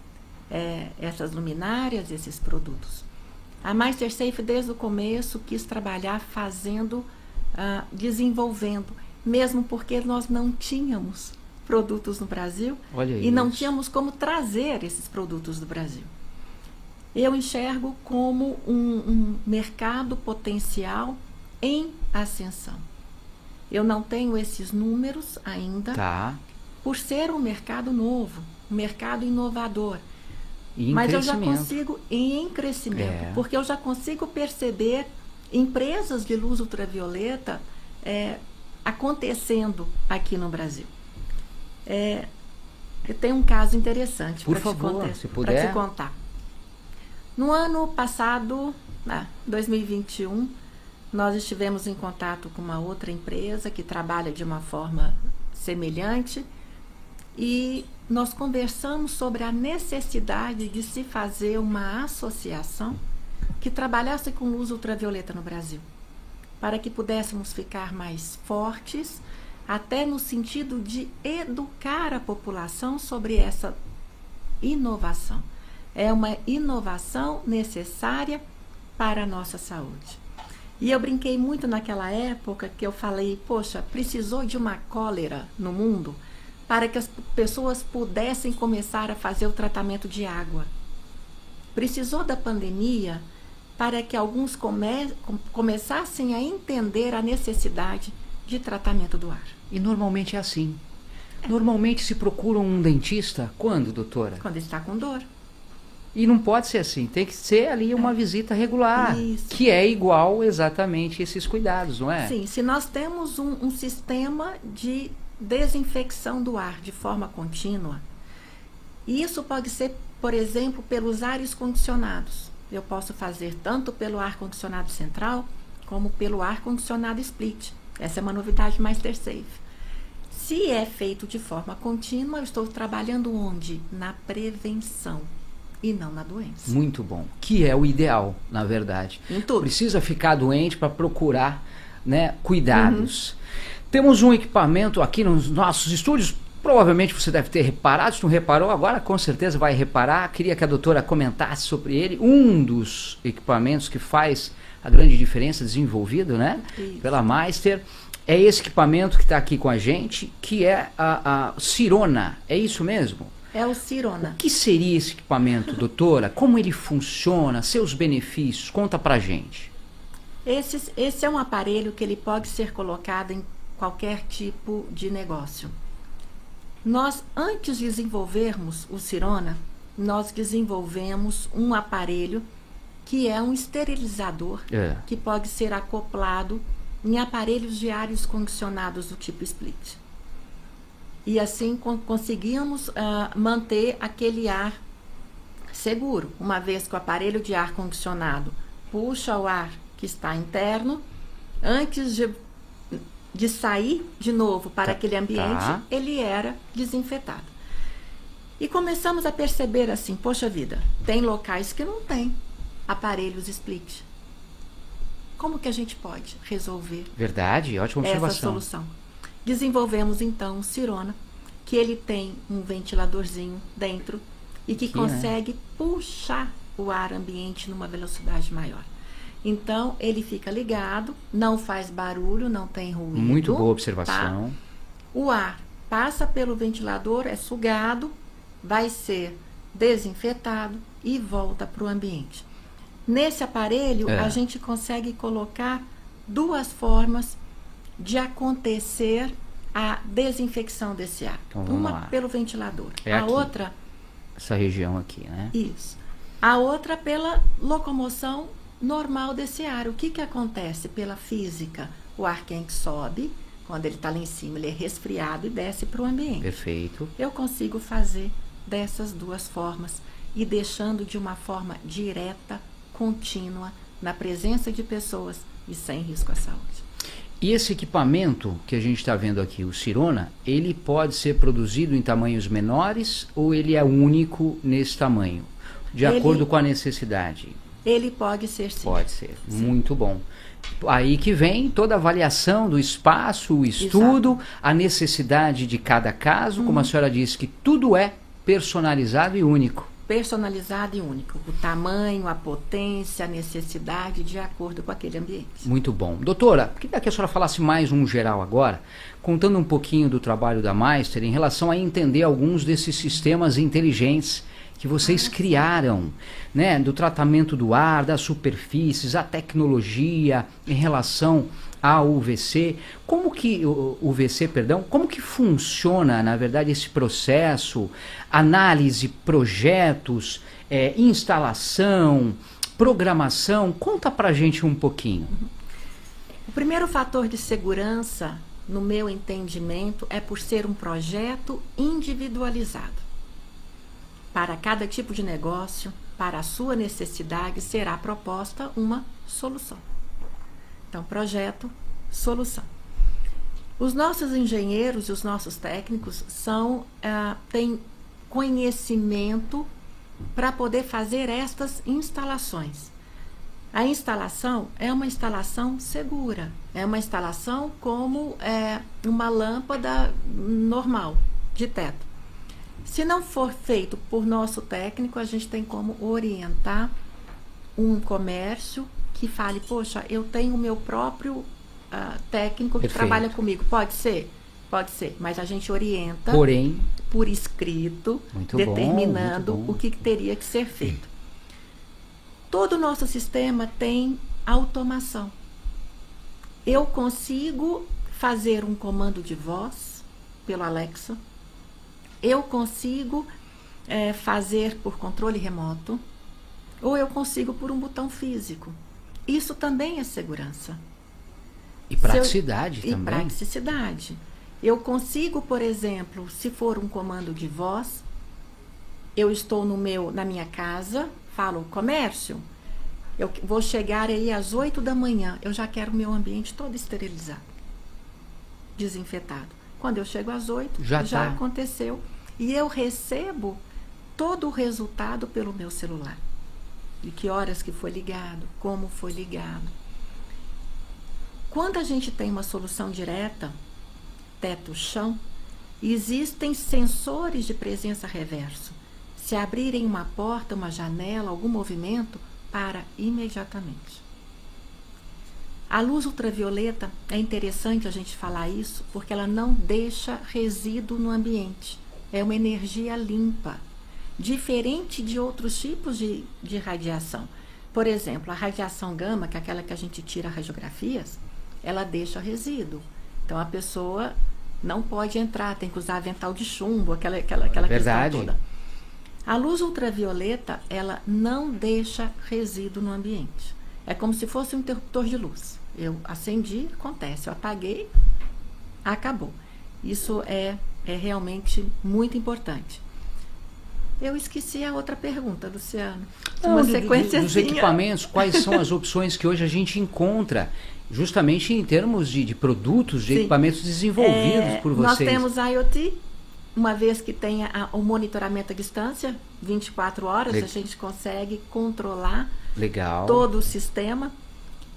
é, essas luminárias, esses produtos. A MasterSafe desde o começo quis trabalhar fazendo, uh, desenvolvendo, mesmo porque nós não tínhamos produtos no Brasil Olha e isso. não tínhamos como trazer esses produtos do Brasil. Eu enxergo como um, um mercado potencial em ascensão. Eu não tenho esses números ainda, tá. por ser um mercado novo, um mercado inovador. Mas eu já consigo em crescimento, é. porque eu já consigo perceber empresas de luz ultravioleta é, acontecendo aqui no Brasil. É, eu tenho um caso interessante para te, contar, te contar. No ano passado, ah, 2021, nós estivemos em contato com uma outra empresa que trabalha de uma forma semelhante e nós conversamos sobre a necessidade de se fazer uma associação que trabalhasse com luz ultravioleta no Brasil, para que pudéssemos ficar mais fortes, até no sentido de educar a população sobre essa inovação. É uma inovação necessária para a nossa saúde. E eu brinquei muito naquela época que eu falei, poxa, precisou de uma cólera no mundo para que as pessoas pudessem começar a fazer o tratamento de água. Precisou da pandemia para que alguns come começassem a entender a necessidade de tratamento do ar. E normalmente é assim. Normalmente se procura um dentista quando, doutora? Quando está com dor. E não pode ser assim, tem que ser ali uma é. visita regular, Isso. que é igual exatamente esses cuidados, não é? Sim, se nós temos um, um sistema de desinfecção do ar de forma contínua, isso pode ser, por exemplo, pelos ares condicionados. Eu posso fazer tanto pelo ar condicionado central como pelo ar condicionado split. Essa é uma novidade Master Safe. Se é feito de forma contínua, eu estou trabalhando onde? Na prevenção e não na doença. Muito bom. Que é o ideal, na verdade. Em tudo. Precisa ficar doente para procurar né, cuidados. Uhum. Temos um equipamento aqui nos nossos estúdios. Provavelmente você deve ter reparado, se não reparou, agora com certeza vai reparar. Queria que a doutora comentasse sobre ele. Um dos equipamentos que faz a grande diferença desenvolvido né, Isso. pela Meister é esse equipamento que está aqui com a gente, que é a, a Cirona. É isso mesmo? É o Cirona. O que seria esse equipamento, doutora? Como ele funciona? Seus benefícios? Conta pra gente. Esse, esse é um aparelho que ele pode ser colocado em qualquer tipo de negócio. Nós, antes de desenvolvermos o Cirona, nós desenvolvemos um aparelho que é um esterilizador é. que pode ser acoplado em aparelhos de ares condicionados do tipo split. E assim con conseguimos uh, manter aquele ar seguro, uma vez que o aparelho de ar condicionado puxa o ar que está interno, antes de de sair de novo para tá, aquele ambiente, tá. ele era desinfetado. E começamos a perceber assim, poxa vida, tem locais que não tem aparelhos split. Como que a gente pode resolver? Verdade, ótima observação. Essa solução. Desenvolvemos então o Cirona, que ele tem um ventiladorzinho dentro e que Sim, consegue né? puxar o ar ambiente numa velocidade maior. Então, ele fica ligado, não faz barulho, não tem ruído. Muito boa observação. Tá? O ar passa pelo ventilador, é sugado, vai ser desinfetado e volta para o ambiente. Nesse aparelho, é. a gente consegue colocar duas formas de acontecer a desinfecção desse ar. Então, Uma lá. pelo ventilador, é a aqui. outra. Essa região aqui, né? Isso. A outra pela locomoção normal desse ar. O que, que acontece pela física? O ar quente sobe, quando ele está lá em cima, ele é resfriado e desce para o ambiente. Perfeito. Eu consigo fazer dessas duas formas e deixando de uma forma direta, contínua, na presença de pessoas e sem risco à saúde. E esse equipamento que a gente está vendo aqui, o Cirona, ele pode ser produzido em tamanhos menores ou ele é único nesse tamanho, de ele, acordo com a necessidade? Ele pode ser sim. Pode ser. Sim. Muito bom. Aí que vem toda a avaliação do espaço, o estudo, Exato. a necessidade de cada caso, uhum. como a uhum. senhora disse, que tudo é personalizado e único. Personalizado e único. O tamanho, a potência, a necessidade, de acordo com aquele ambiente. Muito bom. Doutora, queria que a senhora falasse mais um geral agora, contando um pouquinho do trabalho da Meister em relação a entender alguns desses sistemas inteligentes que vocês criaram, né, do tratamento do ar, das superfícies, a tecnologia em relação ao UVC, como que o UVC, perdão, como que funciona, na verdade, esse processo, análise, projetos, é, instalação, programação, conta pra gente um pouquinho. O primeiro fator de segurança, no meu entendimento, é por ser um projeto individualizado para cada tipo de negócio, para a sua necessidade, será proposta uma solução. Então, projeto, solução. Os nossos engenheiros e os nossos técnicos são ah, têm conhecimento para poder fazer estas instalações. A instalação é uma instalação segura, é uma instalação como é, uma lâmpada normal de teto. Se não for feito por nosso técnico, a gente tem como orientar um comércio que fale, poxa, eu tenho o meu próprio uh, técnico que Perfeito. trabalha comigo. Pode ser? Pode ser, mas a gente orienta Porém, por escrito, Muito bom, determinando muito bom. o que teria que ser feito. Todo o nosso sistema tem automação. Eu consigo fazer um comando de voz pelo Alexa. Eu consigo eh, fazer por controle remoto. Ou eu consigo por um botão físico. Isso também é segurança e praticidade e também. praticidade. Eu consigo, por exemplo, se for um comando de voz, eu estou no meu, na minha casa, falo comércio, eu vou chegar aí às 8 da manhã, eu já quero o meu ambiente todo esterilizado, desinfetado. Quando eu chego às 8, Já já, tá. aconteceu. E eu recebo todo o resultado pelo meu celular. De que horas que foi ligado, como foi ligado. Quando a gente tem uma solução direta, teto-chão, existem sensores de presença reverso. Se abrirem uma porta, uma janela, algum movimento, para imediatamente. A luz ultravioleta é interessante a gente falar isso porque ela não deixa resíduo no ambiente. É uma energia limpa, diferente de outros tipos de, de radiação. Por exemplo, a radiação gama, que é aquela que a gente tira radiografias, ela deixa resíduo. Então a pessoa não pode entrar, tem que usar avental de chumbo, aquela, aquela, aquela Verdade. questão toda. A luz ultravioleta, ela não deixa resíduo no ambiente. É como se fosse um interruptor de luz. Eu acendi, acontece. Eu apaguei, acabou. Isso é, é realmente muito importante. Eu esqueci a outra pergunta, Luciano. Não, Uma do- do- sequência dos equipamentos, quais são as opções que hoje a gente encontra, justamente em termos de, de produtos, de Sim. equipamentos desenvolvidos É, por Nós vocês? temos IoT, uma vez que tenha a- o monitoramento à distância, 24 horas, Le- a gente consegue controlar Legal. todo o sistema.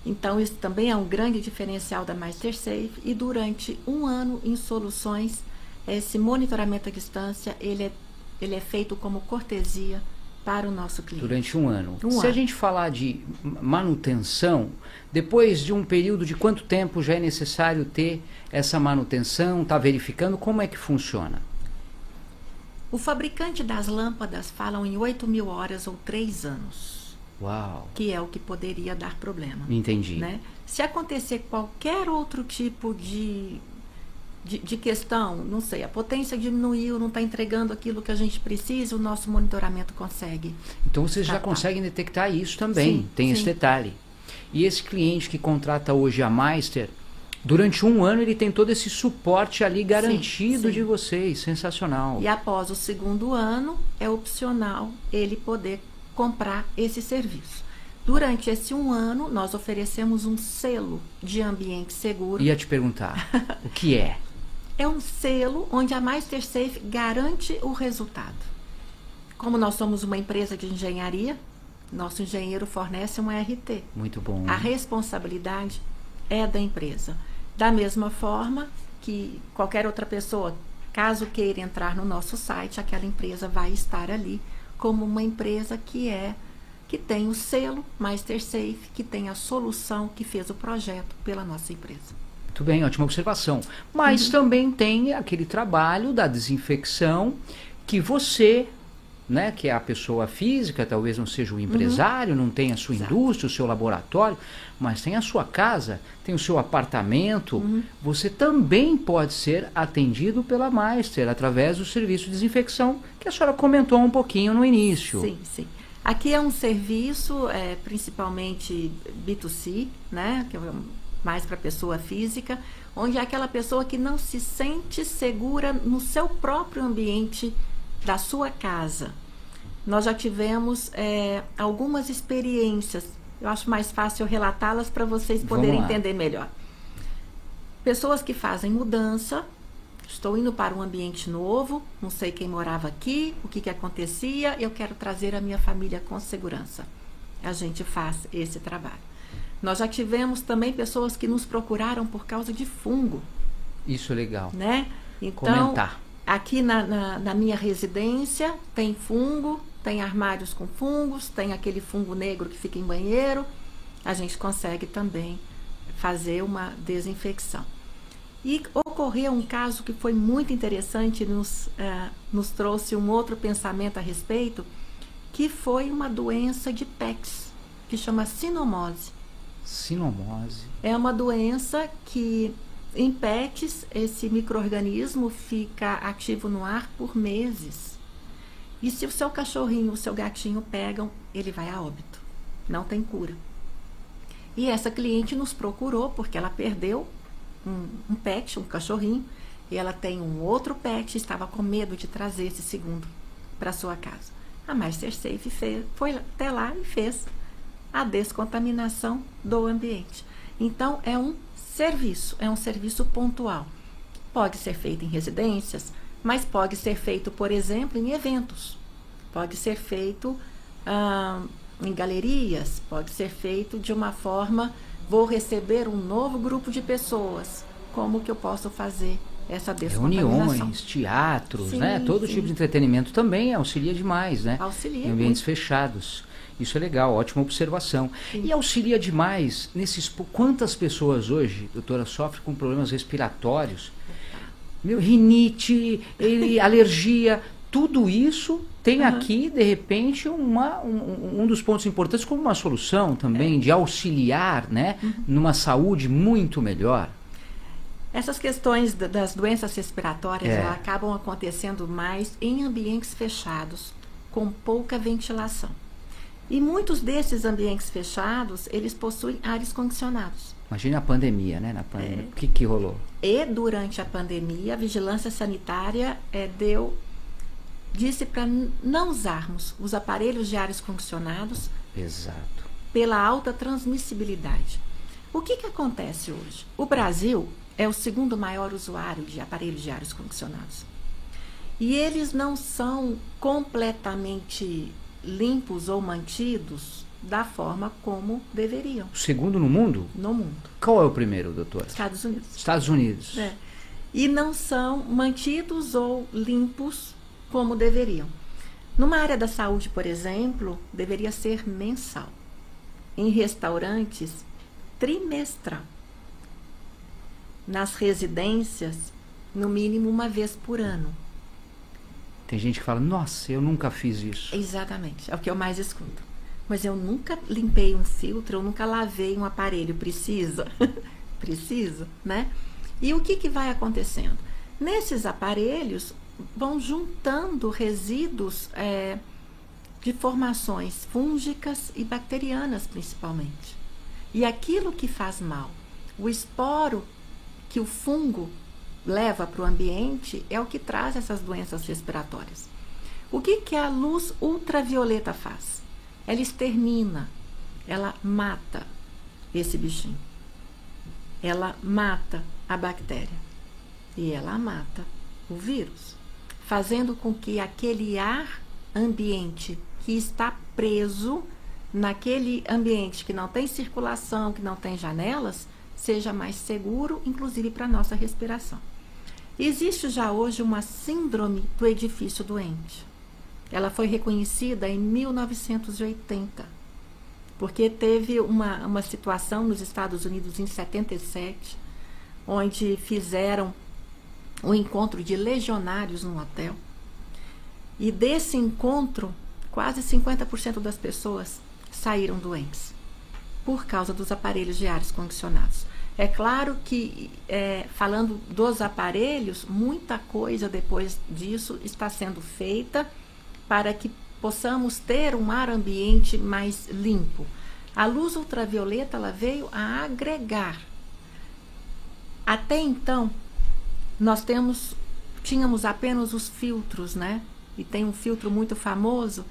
Então, isso também é um grande diferencial da MasterSafe. E durante um ano em soluções, esse monitoramento à distância, ele é, ele é feito como cortesia para o nosso cliente. Durante um ano. Um Se a ano. gente falar de manutenção, depois de um período de quanto tempo já é necessário ter essa manutenção? Está verificando como é que funciona? O fabricante das lâmpadas falam em 8 mil horas ou 3 anos, Uau, que é o que poderia dar problema. entendi. né? Se acontecer qualquer outro tipo de, de, de questão, não sei, a potência diminuiu, não está entregando aquilo que a gente precisa, o nosso monitoramento consegue. Então vocês já Tá, tá. conseguem detectar isso também, Sim, tem esse sim. detalhe. E esse cliente que contrata hoje a Meister, durante um ano ele tem todo esse suporte ali garantido sim. de vocês, sensacional. E após o segundo ano, é opcional ele poder comprar esse serviço. Durante esse um ano, nós oferecemos um selo de ambiente seguro. Ia te perguntar, o que é? É um selo onde a MasterSafe garante o resultado. Como nós somos uma empresa de engenharia, nosso engenheiro fornece um RT. Muito bom. A responsabilidade é da empresa. Da mesma forma que qualquer outra pessoa, caso queira entrar no nosso site, aquela empresa vai estar ali como uma empresa que é que tem o selo MasterSafe, que tem a solução que fez o projeto pela nossa empresa. Muito bem, ótima observação. Mas Uhum. também tem aquele trabalho da desinfecção que você, né, que é a pessoa física, talvez não seja o empresário, não tem a sua Uhum. Exato. indústria, o seu laboratório, mas tem a sua casa, tem o seu apartamento, Uhum. você também pode ser atendido pela Meister através do serviço de desinfecção que a senhora comentou um pouquinho no início. Sim, sim. Aqui é um serviço é, principalmente B2C, né? Que é mais para pessoa física, onde é aquela pessoa que não se sente segura no seu próprio ambiente da sua casa. nós já tivemos é, algumas experiências. Eu acho mais fácil relatá-las para vocês poderem entender melhor. Pessoas que fazem mudança, estou indo para um ambiente novo, não sei quem morava aqui, o que, que acontecia, eu quero trazer a minha família com segurança. A gente faz esse trabalho. Nós já tivemos também pessoas que nos procuraram por causa de fungo. Isso é legal. Né? Então, Comentar. aqui na, na, na minha residência tem fungo, tem armários com fungos, tem aquele fungo negro que fica em banheiro. A gente consegue também fazer uma desinfecção. E ocorreu um caso que foi muito interessante, nos, uh, nos trouxe um outro pensamento a respeito, que foi uma doença de PEX, que chama sinomose. Sinomose. É uma doença que em PETs esse microorganismo fica ativo no ar por meses. E se o seu cachorrinho, o seu gatinho pegam, ele vai a óbito. Não tem cura. E essa cliente nos procurou porque ela perdeu um, um pet, um cachorrinho, e ela tem um outro pet, estava com medo de trazer esse segundo para sua casa. A Master Safe fez, foi até lá e fez a descontaminação do ambiente. Então, é um serviço, é um serviço pontual. Pode ser feito em residências, mas pode ser feito, por exemplo, em eventos. Pode ser feito ah, em galerias, pode ser feito de uma forma, vou receber um novo grupo de pessoas, como que eu posso fazer essa descontaminação? Reuniões, teatros, sim, né? Todo sim. tipo de entretenimento também auxilia demais, né? Auxilia. Em ambientes fechados. Isso é legal, ótima observação. Sim. E auxilia demais nesses. Quantas pessoas hoje, doutora, sofrem com problemas respiratórios? Meu, rinite, alergia, tudo isso tem uhum. aqui, de repente, uma, um, um, dos pontos importantes como uma solução também é. de auxiliar né, uhum. numa saúde muito melhor. Essas questões das doenças respiratórias é. acabam acontecendo mais em ambientes fechados, com pouca ventilação. E muitos desses ambientes fechados, eles possuem ares condicionados. Imagina a pandemia, né? Na pandemia. É. O que, que rolou? E durante a pandemia, a vigilância sanitária é, deu disse para não usarmos os aparelhos de ares condicionados. Exato. Pela alta transmissibilidade. O que, que acontece hoje? O Brasil é o segundo maior usuário de aparelhos de ares condicionados. E eles não são completamente limpos ou mantidos da forma como deveriam. O segundo no mundo? No mundo. Qual é o primeiro, doutor? Estados Unidos. Estados Unidos. É. E não são mantidos ou limpos como deveriam. Numa área da saúde, por exemplo, deveria ser mensal. Em restaurantes, trimestral. Nas residências, no mínimo uma vez por ano. Tem gente que fala, nossa, eu nunca fiz isso. Exatamente, é o que eu mais escuto. Mas eu nunca limpei um filtro, eu nunca lavei um aparelho. Precisa? Precisa, né? E o que, que vai acontecendo? Nesses aparelhos vão juntando resíduos é, de formações fúngicas e bacterianas, principalmente. E aquilo que faz mal, o esporo que o fungo leva para o ambiente é o que traz essas doenças respiratórias. O que, que a luz ultravioleta faz? Ela extermina, ela mata esse bichinho. Ela mata a bactéria e ela mata o vírus, fazendo com que aquele ar ambiente que está preso naquele ambiente que não tem circulação, que não tem janelas, seja mais seguro, inclusive para a nossa respiração. Existe já hoje uma síndrome do edifício doente. Ela foi reconhecida em 1980, porque teve uma, uma situação nos Estados Unidos em 77, onde fizeram um encontro de legionários num hotel. E desse encontro, quase 50% das pessoas saíram doentes por causa dos aparelhos de ares condicionados. É claro que, é, falando dos aparelhos, muita coisa depois disso está sendo feita para que possamos ter um ar ambiente mais limpo. A luz ultravioleta ela veio a agregar. Até então, nós temos, tínhamos apenas os filtros, né? E tem um filtro muito famoso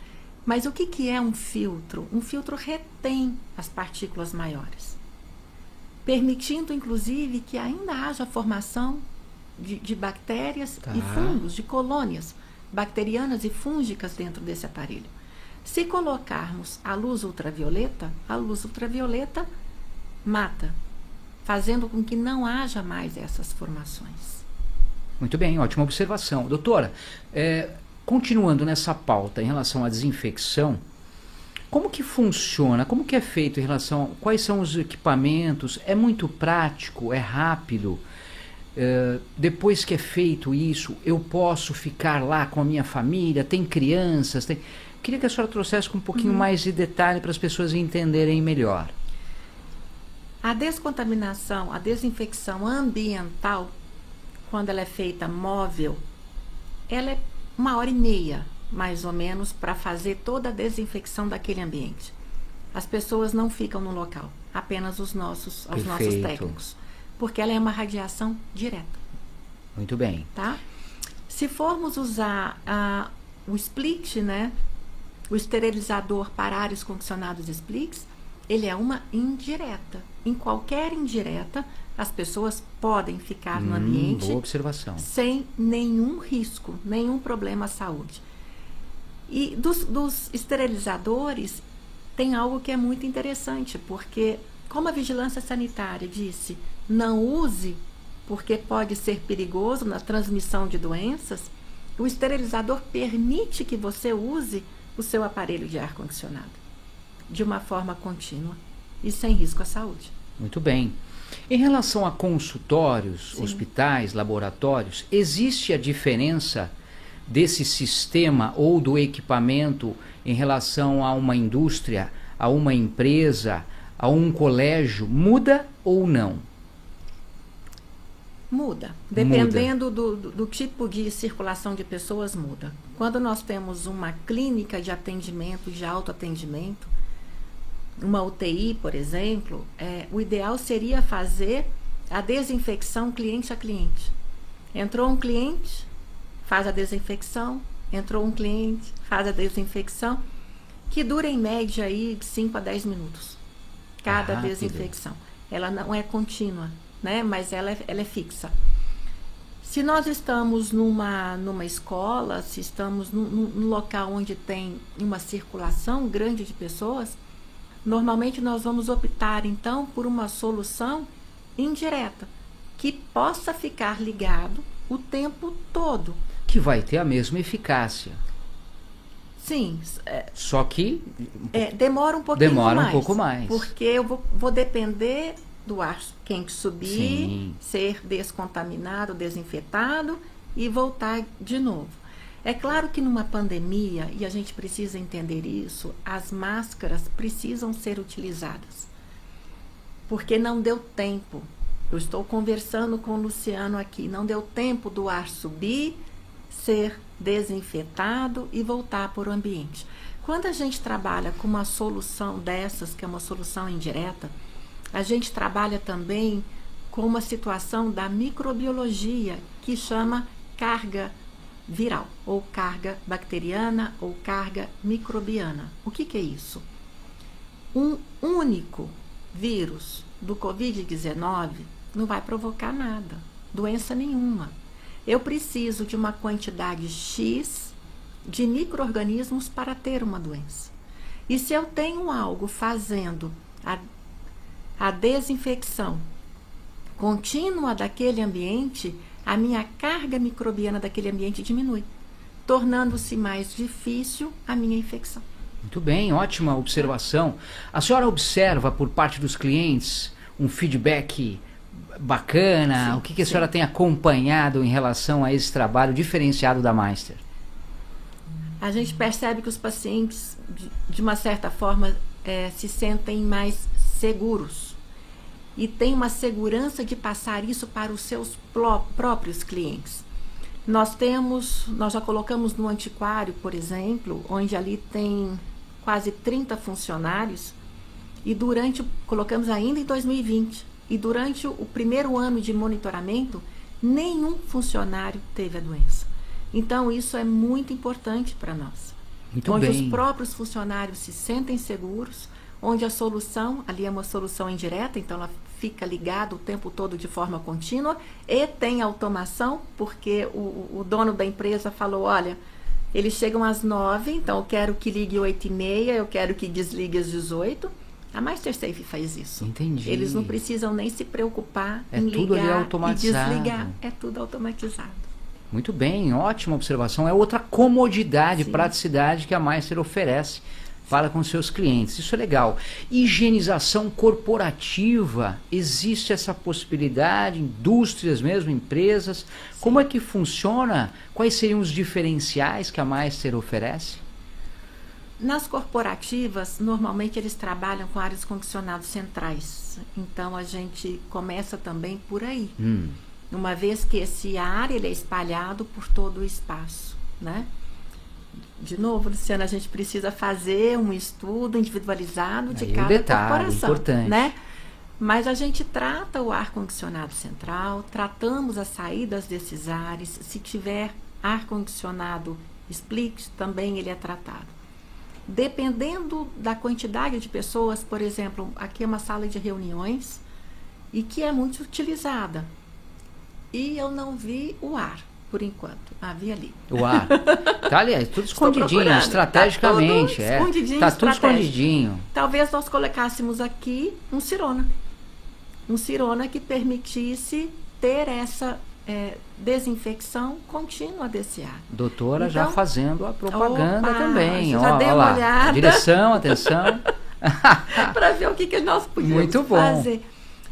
Mas o que, que é um filtro? Um filtro retém as partículas maiores, permitindo inclusive que ainda haja formação de, de bactérias Tá. e fungos, de colônias bacterianas e fúngicas dentro desse aparelho. Se colocarmos a luz ultravioleta, a luz ultravioleta mata, fazendo com que não haja mais essas formações. Muito bem, ótima observação. Doutora, é, continuando nessa pauta em relação à desinfecção, como que funciona? Como que é feito em relação? Quais são os equipamentos? É muito prático? É rápido? É, depois que é feito isso, eu posso ficar lá com a minha família? Tem crianças? Tem... Queria que a senhora trouxesse com um pouquinho mais de detalhe para as pessoas entenderem melhor. A descontaminação, a desinfecção ambiental, quando ela é feita móvel, ela é uma hora e meia, mais ou menos, para fazer toda a desinfecção daquele ambiente. As pessoas não ficam no local, apenas os nossos, os nossos técnicos, porque ela é uma radiação direta, Muito bem. tá? Se formos usar ah, o split, né, o esterilizador para ares condicionados splits, ele é uma indireta. Em qualquer indireta, as pessoas podem ficar no Hum, ambiente boa observação. sem nenhum risco, nenhum problema à saúde. E dos, dos esterilizadores, tem algo que é muito interessante, porque, como a vigilância sanitária disse, não use, porque pode ser perigoso na transmissão de doenças, o esterilizador permite que você use o seu aparelho de ar-condicionado de uma forma contínua e sem risco à saúde. Muito bem. Em relação a consultórios, Sim. hospitais, laboratórios, existe a diferença desse sistema ou do equipamento em relação a uma indústria, a uma empresa, a um colégio? Muda ou não? Muda. Dependendo do, do, do tipo de circulação de pessoas, muda. Quando nós temos uma clínica de atendimento, de autoatendimento, uma UTI, por exemplo, é, o ideal seria fazer a desinfecção cliente a cliente. Entrou um cliente, faz a desinfecção, entrou um cliente, faz a desinfecção, que dura em média aí 5 a 10 minutos. Cada Rápido. desinfecção. Ela não é contínua, né? Mas ela é, ela é fixa. Se nós estamos numa, numa escola, se estamos num- num local onde tem uma circulação grande de pessoas, normalmente nós vamos optar então por uma solução indireta, que possa ficar ligado o tempo todo. Que vai ter a mesma eficácia. Sim, é, Só que é, demora um pouquinho Demora um mais. pouco mais. Porque eu vou, vou depender do ar quente subir, Sim. ser descontaminado, desinfetado e voltar de novo. É claro que numa pandemia, e a gente precisa entender isso, as máscaras precisam ser utilizadas. Porque não deu tempo. Eu estou conversando com o Luciano aqui, não deu tempo do ar subir, ser desinfetado e voltar para o ambiente. Quando a gente trabalha com uma solução dessas, que é uma solução indireta, a gente trabalha também com uma situação da microbiologia que chama carga viral, ou carga bacteriana, ou carga microbiana. O que, que é isso? Um único vírus do Covid-19 não vai provocar nada, doença nenhuma. Eu preciso de uma quantidade X de micro-organismos para ter uma doença. E se eu tenho algo fazendo a, a desinfecção contínua daquele ambiente, a minha carga microbiana daquele ambiente diminui, tornando-se mais difícil a minha infecção. Muito bem, ótima observação. A senhora observa por parte dos clientes um feedback bacana? Sim, o que, que a sim. senhora tem acompanhado em relação a esse trabalho diferenciado da Meister? A gente percebe que os pacientes, de, uma certa forma, eh, se sentem mais seguros e tem uma segurança de passar isso para os seus próprios clientes. Nós temos, nós já colocamos no antiquário, por exemplo, onde ali tem quase 30 funcionários e durante, colocamos ainda em 2020, e durante o, primeiro ano de monitoramento, nenhum funcionário teve a doença. Então, isso é muito importante para nós. Muito onde bem. os próprios funcionários se sentem seguros, onde a solução, ali é uma solução indireta, então ela fica ligada o tempo todo de forma contínua e tem automação, porque o, o dono da empresa falou, olha, eles chegam às nove, então eu quero que ligue oito e meia, eu quero que desligue às 18. A MasterSafe faz isso. Entendi. Eles não precisam nem se preocupar É em ligar e desligar. É tudo automatizado. Muito bem, ótima observação. É outra comodidade, Sim. praticidade que a Meister oferece para com seus clientes. Isso é legal. Higienização corporativa, existe essa possibilidade, indústrias mesmo, empresas. Como é que funciona? Quais seriam os diferenciais que a Meister oferece? Nas corporativas, normalmente eles trabalham com áreas condicionados centrais. Então a gente começa também por aí. Hum, Uma vez que esse ar ele é espalhado por todo o espaço, né? De novo, Luciana, a gente precisa fazer um estudo individualizado de Aí o cada detalhe, corporação, importante. né? Mas a gente trata o ar condicionado central, tratamos as saídas desses ares. Se tiver ar condicionado split, também ele é tratado. Dependendo da quantidade de pessoas, por exemplo, aqui é uma sala de reuniões e que é muito utilizada. E eu não vi o ar, por enquanto. Ah, vi ali. o ar. Tá ali, é tudo escondidinho, procurando. estrategicamente. Tá tudo é. escondidinho, Tá tudo escondidinho. Talvez nós colocássemos aqui um cirona. Um cirona que permitisse ter essa é, desinfecção contínua desse ar. Doutora já Então- fazendo a propaganda Opa, também. você Ó, já ó deu uma lá. olhada? Direção, atenção. para ver o que, que nós podíamos bom. fazer.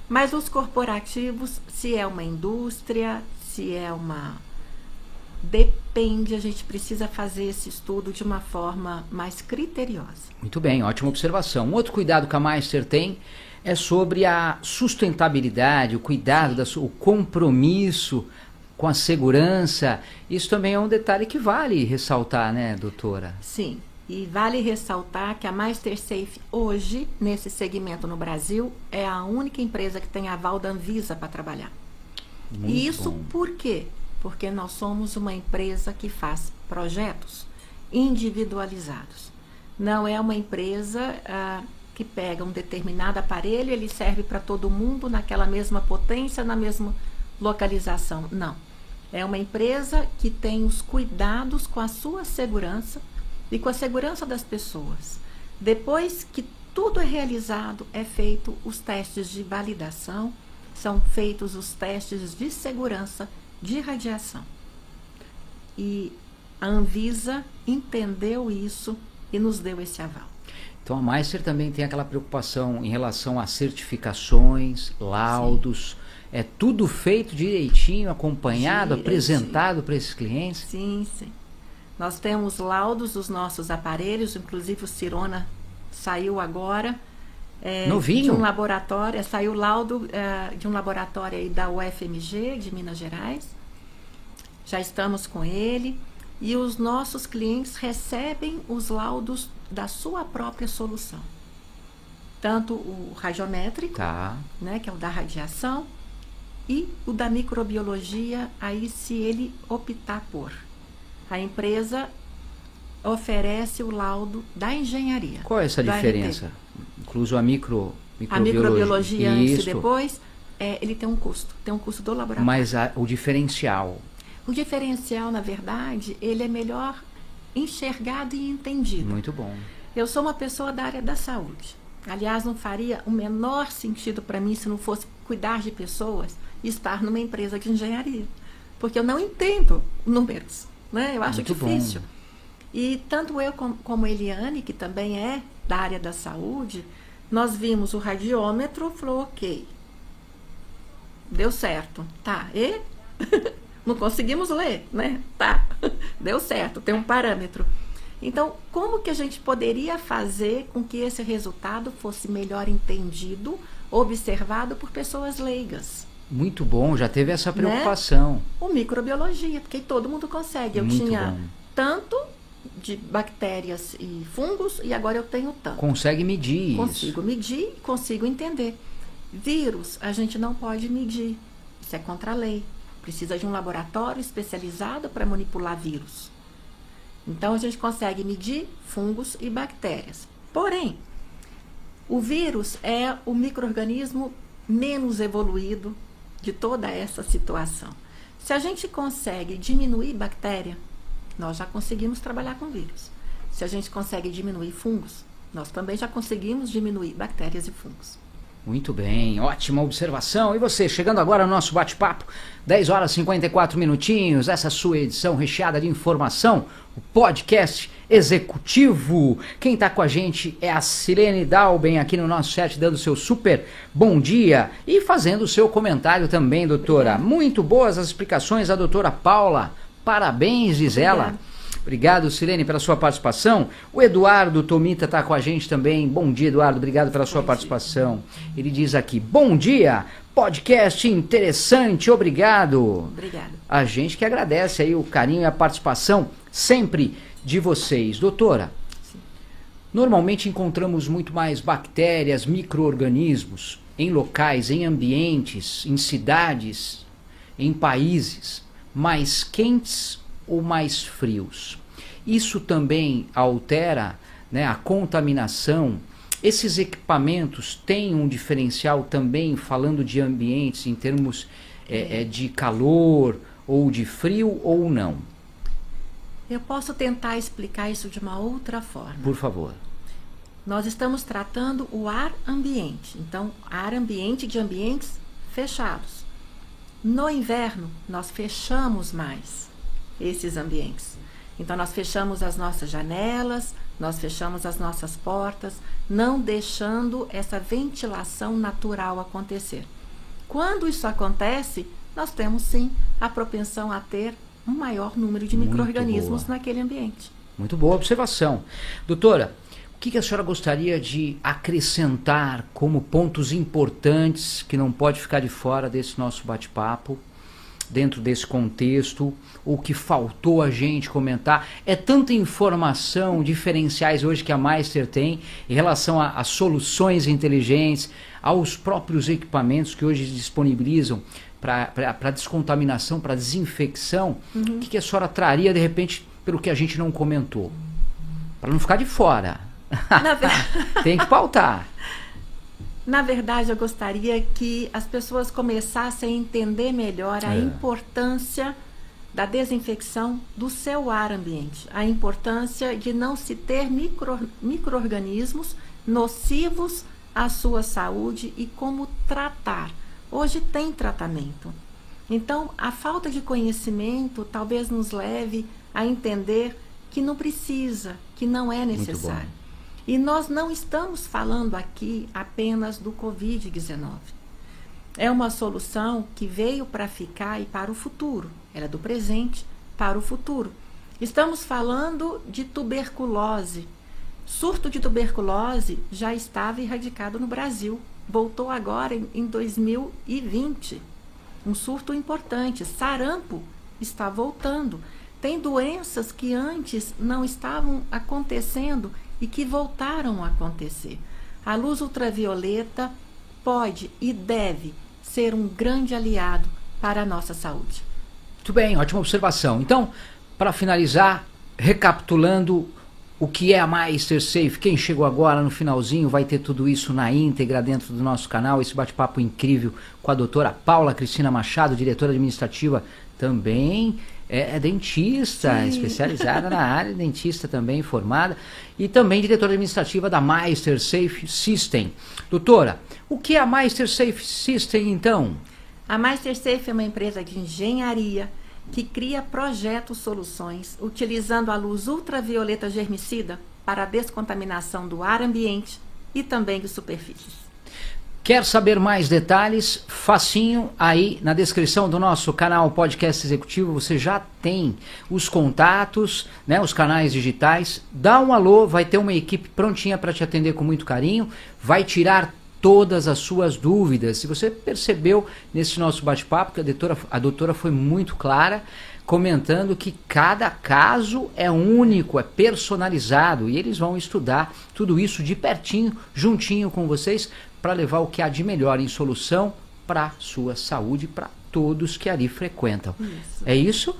Mas os corporativos, se é uma indústria, se é uma. Depende, a gente precisa fazer esse estudo de uma forma mais criteriosa. Muito bem, ótima observação. Um outro cuidado que a Meister tem é sobre a sustentabilidade, o cuidado, o compromisso com a segurança. Isso também é um detalhe que vale ressaltar, né, doutora? Sim, e vale ressaltar que a MasterSafe hoje, nesse segmento no Brasil, é a única empresa que tem aval da Anvisa para trabalhar. Muito e isso bom. por quê? Porque nós somos uma empresa que faz projetos individualizados. Não é uma empresa ah, que pega um determinado aparelho, ele serve para todo mundo naquela mesma potência, na mesma localização. Não. É uma empresa que tem os cuidados com a sua segurança e com a segurança das pessoas. Depois que tudo é realizado, é feito os testes de validação, são feitos os testes de segurança de radiação. E a Anvisa entendeu isso e nos deu esse aval. Então a Meister também tem aquela preocupação em relação a certificações, laudos. É tudo feito direitinho, acompanhado, apresentado para esses clientes. Sim, sim. Nós temos laudos dos nossos aparelhos, inclusive o Cirona saiu agora. é, Novinho? De um laboratório, saiu laudo é, de um laboratório aí da UFMG, de Minas Gerais. Já estamos com ele. E os nossos clientes recebem os laudos da sua própria solução. Tanto o radiométrico, Tá. né, que é o da radiação, e o da microbiologia, aí se ele optar por. A empresa oferece o laudo da engenharia. Qual é essa diferença? Incluso a micro, A microbiologia antes e Isso. depois, é, ele tem um custo, tem um custo do laboratório. Mas a- o diferencial. O diferencial, na verdade, ele é melhor enxergado e entendido. Muito bom. Eu sou uma pessoa da área da saúde. Aliás, não faria o menor sentido para mim se não fosse cuidar de pessoas e estar numa empresa de engenharia. Porque eu não entendo números. Né? Eu acho Muito bom. difícil. E tanto eu com- como Eliane, que também é da área da saúde, nós vimos o radiômetro, falou, ok. Deu certo. Tá. E? Não conseguimos ler, né? Tá. Deu certo, tem um parâmetro. Então, como que a gente poderia fazer com que esse resultado fosse melhor entendido, observado por pessoas leigas? Muito bom, já teve essa Né? preocupação. O microbiologia, porque todo mundo consegue. Eu Muito tinha bom. tanto de bactérias e fungos e agora eu tenho tanto. Consegue medir Consigo isso. medir, consigo entender. Vírus, a gente não pode medir. Isso é contra a lei. Precisa de um laboratório especializado para manipular vírus. Então a gente consegue medir fungos e bactérias. Porém, o vírus é o microorganismo menos evoluído de toda essa situação. Se a gente consegue diminuir bactéria, nós já conseguimos trabalhar com vírus. Se a gente consegue diminuir fungos, nós também já conseguimos diminuir bactérias e fungos. Muito bem, ótima observação. E você, chegando agora no nosso bate-papo, 10 horas e 54 minutinhos, essa sua edição recheada de informação, o podcast executivo. Quem está com a gente é a Silene Dalben aqui no nosso chat, dando seu super bom dia e fazendo o seu comentário também, doutora. Muito boas as explicações da doutora Paula. Parabéns, diz ela. Obrigado, Silene, pela sua participação. O Eduardo Tomita está com a gente também. Bom dia, Eduardo. Obrigado pela sua participação. Ele diz aqui: Bom dia, podcast interessante. Obrigado. Obrigada. A gente que agradece aí o carinho e a participação sempre de vocês. Doutora, normalmente encontramos muito mais bactérias, micro-organismos em locais, em ambientes, em cidades, em países mais quentes ou mais frios. Isso também altera né, a contaminação. Esses equipamentos têm um diferencial também, falando de ambientes em termos é, é, de calor ou de frio ou não? Eu posso tentar explicar isso de uma outra forma. Por favor. Nós estamos tratando o ar ambiente. Então, ar ambiente de ambientes fechados. No inverno, nós fechamos mais esses ambientes. Então, nós fechamos as nossas janelas, nós fechamos as nossas portas, não deixando essa ventilação natural acontecer. Quando isso acontece, nós temos sim a propensão a ter um maior número de micro-organismos naquele ambiente. Muito boa observação. Doutora, o que, que a senhora gostaria de acrescentar como pontos importantes que não pode ficar de fora desse nosso bate-papo, dentro desse contexto, o que faltou a gente comentar? É tanta informação, diferenciais hoje que a Meister tem em relação a, a soluções inteligentes, aos próprios equipamentos que hoje disponibilizam para descontaminação, para desinfecção. O que, que a senhora traria, de repente, pelo que a gente não comentou? Para não ficar de fora. Na, ver- Tem que pautar. Na verdade, eu gostaria que as pessoas começassem a entender melhor a É. importância da desinfecção do seu ar ambiente, a importância de não se ter micro, micro-organismos nocivos à sua saúde e como tratar. Hoje tem tratamento. Então, a falta de conhecimento talvez nos leve a entender que não precisa, que não é necessário. E nós não estamos falando aqui apenas do Covid-19. É uma solução que veio para ficar e para o futuro. Ela é do presente para o futuro. Estamos falando de tuberculose. Surto de tuberculose já estava erradicado no Brasil. Voltou agora em, em 2020. Um surto importante. Sarampo está voltando. Tem doenças que antes não estavam acontecendo e que voltaram a acontecer. A luz ultravioleta pode e deve ser um grande aliado para a nossa saúde. Muito bem, ótima observação. Então, para finalizar, recapitulando o que é a Meister Safe, quem chegou agora no finalzinho vai ter tudo isso na íntegra dentro do nosso canal, esse bate-papo incrível com a doutora Paula Cristina Machado, diretora administrativa também. É, é dentista, Sim. especializada na área, dentista também formada, e também diretora administrativa da Meister Safe System. Doutora, o que é a Meister Safe System então? A MasterSafe é uma empresa de engenharia que cria projetos soluções utilizando a luz ultravioleta germicida para a descontaminação do ar ambiente e também de superfícies. Quer saber mais detalhes? Facinho aí na descrição do nosso canal Podcast Executivo você já tem os contatos, né, os canais digitais. Dá um alô, vai ter uma equipe prontinha para te atender com muito carinho, vai tirar todas as suas dúvidas. Se você percebeu nesse nosso bate-papo que a doutora, a doutora foi muito clara, comentando que cada caso é único, é personalizado e eles vão estudar tudo isso de pertinho, juntinho com vocês, para levar o que há de melhor em solução para sua saúde, para todos que ali frequentam. Isso. É isso?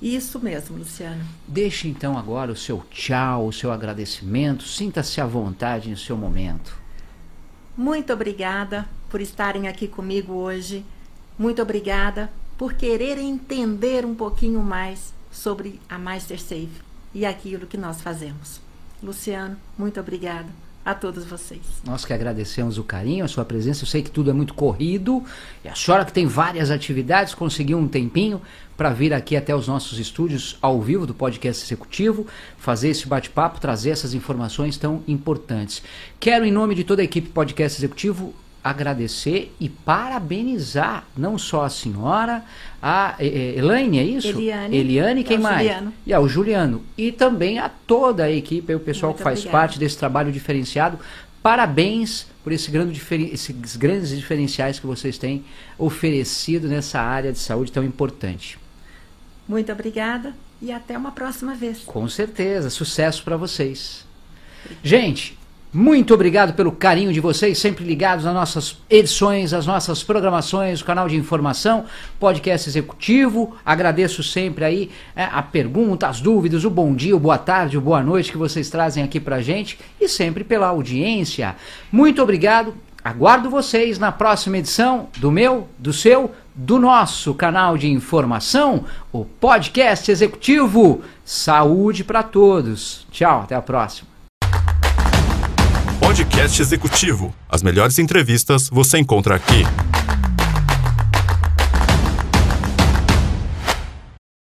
Isso mesmo, Luciano. Deixe então agora o seu tchau, o seu agradecimento. Sinta-se à vontade em seu momento. Muito obrigada por estarem aqui comigo hoje. Muito obrigada por quererem entender um pouquinho mais sobre a Master Safe e aquilo que nós fazemos. Luciano, muito obrigada a todos vocês. Nós que agradecemos o carinho, a sua presença. Eu sei que tudo é muito corrido. E a senhora que tem várias atividades, conseguiu um tempinho para vir aqui até os nossos estúdios ao vivo do podcast executivo, fazer esse bate-papo, trazer essas informações tão importantes. Quero, em nome de toda a equipe podcast executivo, agradecer e parabenizar não só a senhora, a Elaine, é isso? Eliane. Eliane, quem É mais? Juliano. E ao Juliano. E também a toda a equipe, o pessoal Muito que faz obrigada. parte desse trabalho diferenciado. Parabéns por esse grande diferen- esses grandes diferenciais que vocês têm oferecido nessa área de saúde tão importante. Muito obrigada e até uma próxima vez. Com certeza, sucesso para vocês. Gente, muito obrigado pelo carinho de vocês, sempre ligados nas nossas edições, as nossas programações, o canal de informação, podcast executivo. Agradeço sempre aí é, a pergunta, as dúvidas, o bom dia, o boa tarde, o boa noite que vocês trazem aqui pra gente e sempre pela audiência. Muito obrigado. Aguardo vocês na próxima edição do meu, do seu, do nosso canal de informação, o podcast executivo. Saúde para todos. Tchau, até a próxima. Podcast Executivo. As melhores entrevistas você encontra aqui.